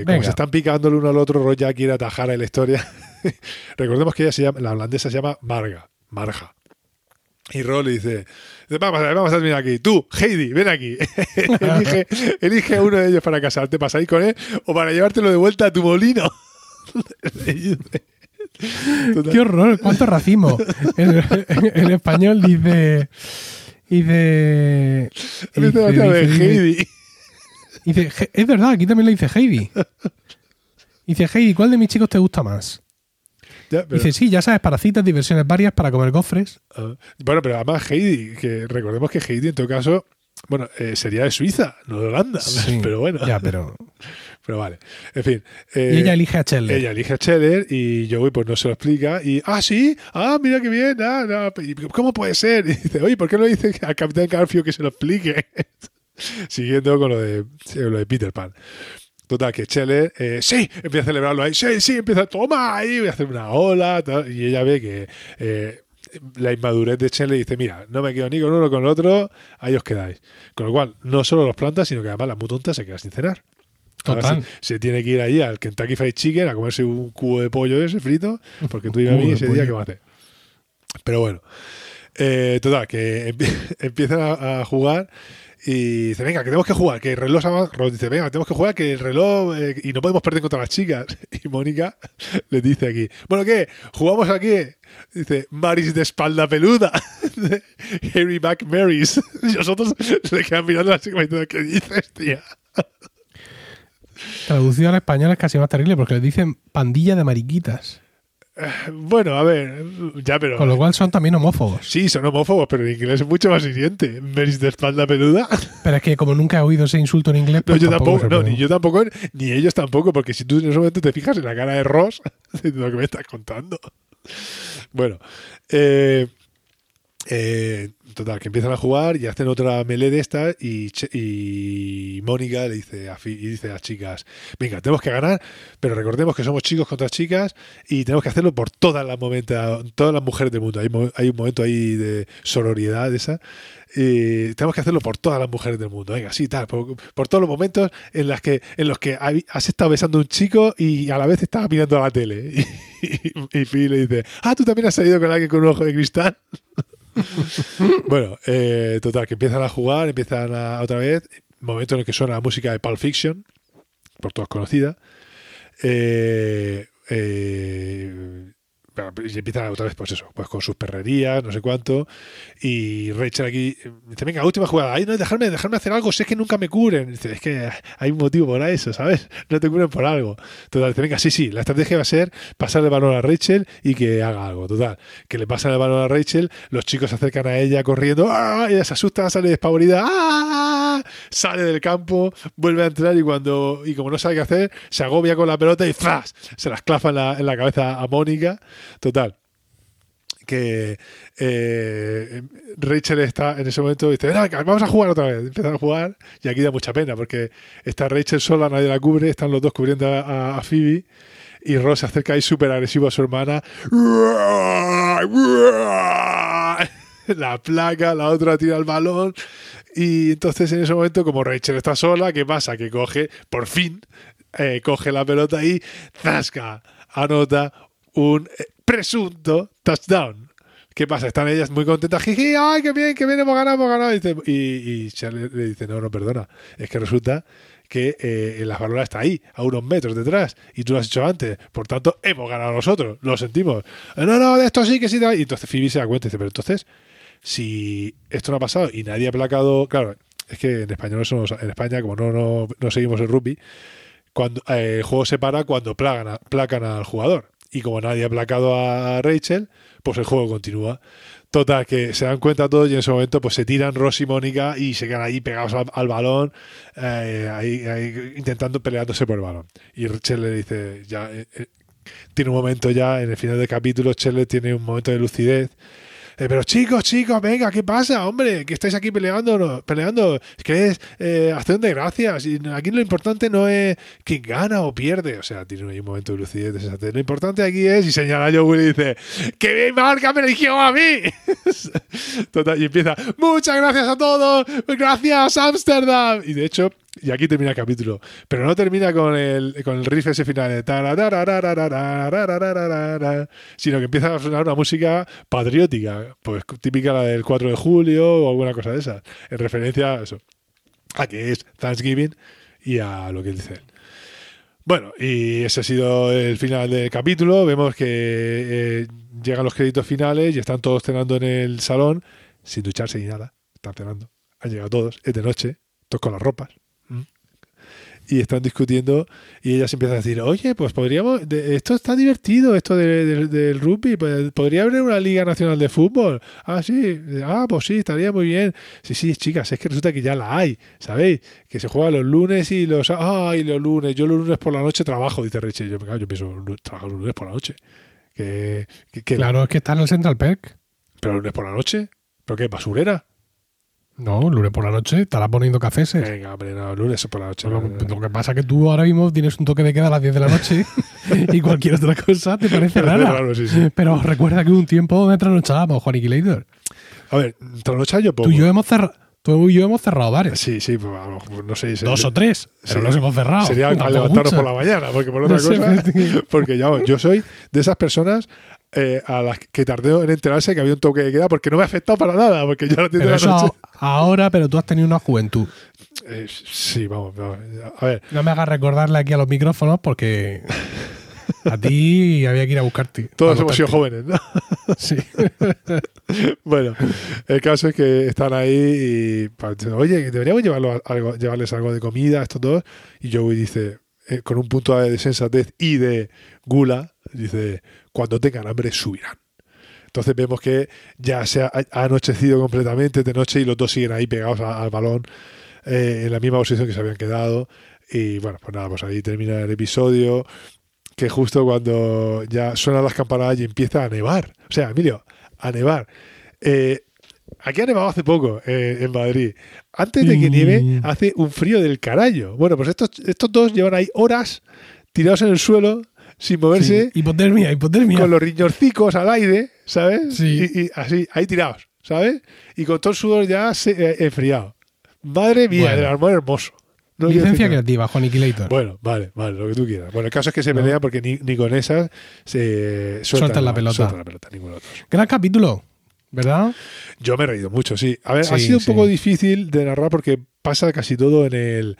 eh, como se están picando el uno al otro, Roy ya quiere atajar a la historia. Recordemos que ella se llama, la holandesa se llama Marga, Marja. Y Ro le dice, vamos a, vamos a terminar aquí. Tú, Heidi, ven aquí. elige, elige a uno de ellos para casarte, para salir con él o para llevártelo de vuelta a tu molino. ¡Qué horror! ¡Cuánto racismo! En, en español dice. Dice. Heidi. dice, "Je- es verdad, aquí también le dice Heidi. Dice, Heidi, ¿cuál de mis chicos te gusta más? Ya, pero- Dice, sí, ya sabes, para citas, diversiones varias, para comer gofres. Ah, Bueno, pero además Heidi, que recordemos que Heidi en todo caso, bueno, eh, sería de Suiza, no de Holanda. Sí, pero bueno, Ya, pero. pero vale. En fin. Y eh, ella elige a Chandler. ella elige a Scheller y Joey pues no se lo explica y, ah, sí, ah, mira qué bien, ah, no, ¿cómo puede ser? Y dice, oye, ¿por qué no dice al Capitán Garfio que se lo explique? Siguiendo con lo de, sí, lo de Peter Pan. Total, que Scheller, eh, sí, empieza a celebrarlo ahí, sí, sí, empieza, toma ahí, voy a hacer una ola, tal, y ella ve que eh, la inmadurez de Scheller dice, mira, no me quedo ni con uno ni con el otro, ahí os quedáis. Con lo cual, no solo los plantas, sino que además la mutonta se queda sin cenar. Total. se, se tiene que ir allí al Kentucky Fried Chicken a comerse un cubo de pollo ese frito, porque tú y a mí ese día que hacer. Pero bueno, eh, total, que empie- empiezan a, a jugar y dice, venga, que tenemos que jugar, que el reloj Rod dice, venga, tenemos que jugar, que el reloj eh, y no podemos perder contra las chicas. Y Mónica le dice aquí, bueno, ¿qué? ¿Jugamos aquí? Dice, Maris de espalda peluda. Harry Mac Marys. Y nosotros se le quedan mirando a la chica diciendo, ¿qué dices, tía? Traducido al español es casi más terrible porque le dicen pandilla de mariquitas. Bueno, a ver, ya, pero... Con lo cual son también homófobos. Sí, son homófobos, pero en inglés es mucho más hiriente. Maris de espalda peluda. Pero es que como nunca he oído ese insulto en inglés, No, pues yo tampoco no, ni yo tampoco, ni ellos tampoco, porque si tú en ese momento te fijas en la cara de Ross, de lo que me estás contando. Bueno, eh, eh, total, que empiezan a jugar y hacen otra melee de estas y, y Mónica le dice a, y dice a las chicas, venga, tenemos que ganar, pero recordemos que somos chicos contra chicas y tenemos que hacerlo por todas las momentos, todas las mujeres del mundo. Hay, un momento ahí de sororidad de esa. Y tenemos que hacerlo por todas las mujeres del mundo. Venga, sí, tal, por, todos los momentos en, las que, en los que has estado besando a un chico y a la vez estabas mirando a la tele. Y, y, Phoebe le dice, ah, tú también has salido con alguien con un ojo de cristal. bueno, eh, total, que empiezan a jugar, empiezan a, otra vez, momento en el que suena la música de Pulp Fiction, por todos conocida. Eh, eh, y empiezan otra vez, pues eso, pues con sus perrerías, no sé cuánto. Y Rachel aquí dice, venga, última jugada. Ay, no, dejarme, dejarme hacer algo, si es que nunca me curen. Dice, es que hay un motivo para eso, ¿sabes? No te curen por algo. Total, dice, venga, sí, sí, la estrategia va a ser pasarle el balón a Rachel y que haga algo. Total, que le pasan el balón a Rachel, los chicos se acercan a ella corriendo, ¡ah! ella se asusta, sale despavorida, ¡ah! sale del campo, vuelve a entrar y cuando, y como no sabe qué hacer, se agobia con la pelota y ¡zas! se las clava en la, en la cabeza a Mónica. Total, que eh, Rachel está en ese momento y dice, vamos a jugar otra vez. Empiezan a jugar y aquí da mucha pena porque está Rachel sola, nadie la cubre, están los dos cubriendo a, Phoebe y Ross se acerca ahí súper agresivo a su hermana. La placa, la otra tira el balón y entonces en ese momento como Rachel está sola, ¿qué pasa? Que coge, por fin, eh, coge la pelota y ¡zasca! Anota un presunto touchdown. ¿Qué pasa? Están ellas muy contentas. Jiji, ¡ay, qué bien, qué bien, hemos ganado, hemos ganado! Y, y, Charlie le dice, no, no, perdona. Es que resulta que eh, la balona está ahí, a unos metros detrás, y tú lo has hecho antes. Por tanto, hemos ganado nosotros, lo sentimos. No, no, de esto sí que sí. Y entonces Phoebe se da cuenta y dice, pero entonces, si esto no ha pasado y nadie ha placado, claro, es que en español somos, en España, como no, no, no seguimos el rugby, cuando, eh, el juego se para cuando placan, placan al jugador y como nadie ha placado a Rachel, pues el juego continúa. Total, que se dan cuenta todos y en ese momento pues se tiran Ross y Mónica y se quedan ahí pegados al, balón, eh, ahí, intentando peleándose por el balón. Y Rachel le dice, ya, eh, eh, tiene un momento ya, en el final del capítulo, Chelle tiene un momento de lucidez eh, pero chicos, chicos, venga, ¿qué pasa, hombre? Que estáis aquí peleando, peleando. Que es eh, acción de gracias. Y aquí lo importante no es quién gana o pierde. O sea, tiene un momento de lucidez. Lo importante aquí es, y señala yo y dice, ¡que mi marca me eligió a mí! Total, y empieza, muchas gracias a todos, gracias Amsterdam. Y de hecho, y aquí termina el capítulo. Pero no termina con el, con el riff ese final sino que empieza a sonar una música patriótica, pues típica la del 4 de julio o alguna cosa de esas, en referencia a eso, a que es Thanksgiving y a lo que dice. Bueno, y ese ha sido el final del capítulo. Vemos que eh, llegan los créditos finales y están todos cenando en el salón sin ducharse ni nada. Están cenando. Han llegado todos, es de noche, todos con las ropas y están discutiendo y ellas empiezan a decir, oye, pues podríamos, esto está divertido, esto del rugby, pues, podría haber una liga nacional de fútbol. Ah, sí, ah, pues sí, estaría muy bien. Sí, sí, chicas, es que resulta que ya la hay, ¿sabéis? Que se juega los lunes y los, ay, los lunes, yo los lunes por la noche trabajo, dice Richie. Yo, yo pienso, trabajo los lunes por la noche. Que, claro, es que está en el Central Park. Pero lunes por la noche, ¿pero qué, basurera? No, lunes por la noche, estará poniendo cafés. Venga, hombre, no, lunes por la noche. Lo, que pasa es que tú ahora mismo tienes un toque de queda a las 10 de la noche y cualquier otra cosa te parece rara. Pero recuerda que un tiempo me trasnochábamos, Juan Later. A ver, trasnochar yo poco. Tú y yo hemos cerrado. Tú y yo hemos cerrado bares. Sí, sí, pues, no sé. Dos o tres, pero los hemos cerrado. Sería al levantarnos por la mañana, porque por otra cosa. Porque ya, yo soy de esas personas eh, a las que tardé en enterarse que había un toque de queda porque no me ha afectado para nada, porque yo pero eso Ahora, pero tú has tenido una juventud. Eh, sí, vamos, a ver. No me hagas recordarle aquí a los micrófonos porque a ti había que ir a buscarte. Todos hemos sido jóvenes, ¿no? Sí. bueno, el caso es que están ahí y oye, deberíamos llevarlo algo, llevarles algo de comida a estos dos. Y Joey dice, eh, con un punto de sensatez y de gula, dice, cuando tengan hambre subirán. Entonces vemos que ya se ha, anochecido completamente de noche y los dos siguen ahí pegados al balón eh, en la misma posición que se habían quedado. Y bueno, pues nada, pues ahí termina el episodio. Que justo cuando ya suenan las campanadas y empieza a nevar. O sea, Emilio, a nevar. Eh, aquí ha nevado hace poco eh, en Madrid. Antes de que nieve, hace un frío del carajo. Bueno, pues estos, estos dos llevan ahí horas tirados en el suelo sin moverse. hipotermia, hipotermia. Con los riñorcicos al aire, ¿sabes? Sí. Y, así, ahí tirados, ¿sabes? Y con todo el sudor ya eh, enfriado. Madre mía, el armor hermoso. Licencia creativa, Juan Iquilator. Bueno, vale, vale, lo que tú quieras. Bueno, el caso es que se pelea porque ni, con esas se sueltan, la, pelota. Sueltan la pelota Gran capítulo, ¿verdad? Yo me he reído mucho, sí. A ver, ha sido un poco difícil de narrar porque pasa casi todo en el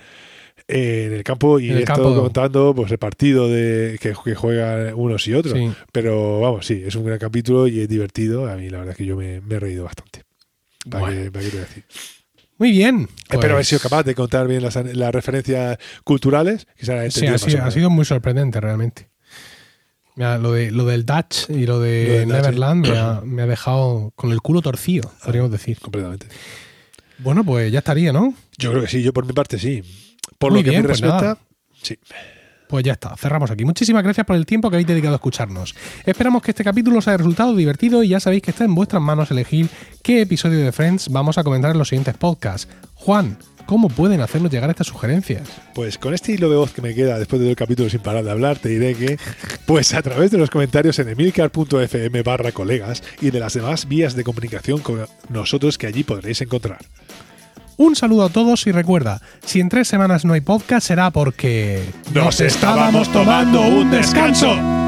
en el campo y estado contando pues, el partido de, que, que juegan unos y otros. Sí. Pero vamos, sí, es un gran capítulo y es divertido. A mí la verdad es que yo me, me he reído bastante. ¿Para, Bueno. qué, para qué te voy a decir? Muy bien. Espero haber pues, sido capaz de contar bien las, las referencias culturales. Que se han Sí, ha sido, ha menos. sido muy sorprendente realmente. Mira, lo, de, lo del Dutch y lo de Lo del Dutch, Neverland me ha, me ha dejado con el culo torcido, podríamos decir. completamente. Bueno, pues ya estaría, ¿no? Yo creo que sí, yo por mi parte sí. Por Muy lo que bien, me pues respecta, nada. sí. Pues ya está, cerramos aquí. Muchísimas gracias por el tiempo que habéis dedicado a escucharnos. Esperamos que este capítulo os haya resultado divertido y ya sabéis que está en vuestras manos elegir qué episodio de Friends vamos a comentar en los siguientes podcasts. Juan, ¿cómo pueden hacernos llegar estas sugerencias? Pues con este hilo de voz que me queda después de todo el capítulo sin parar de hablar, te diré que, pues a través de los comentarios en emilcar.fm barra colegas y de las demás vías de comunicación con nosotros que allí podréis encontrar. Un saludo a todos y recuerda, si en tres semanas no hay podcast será porque... ¡Nos estábamos tomando un descanso!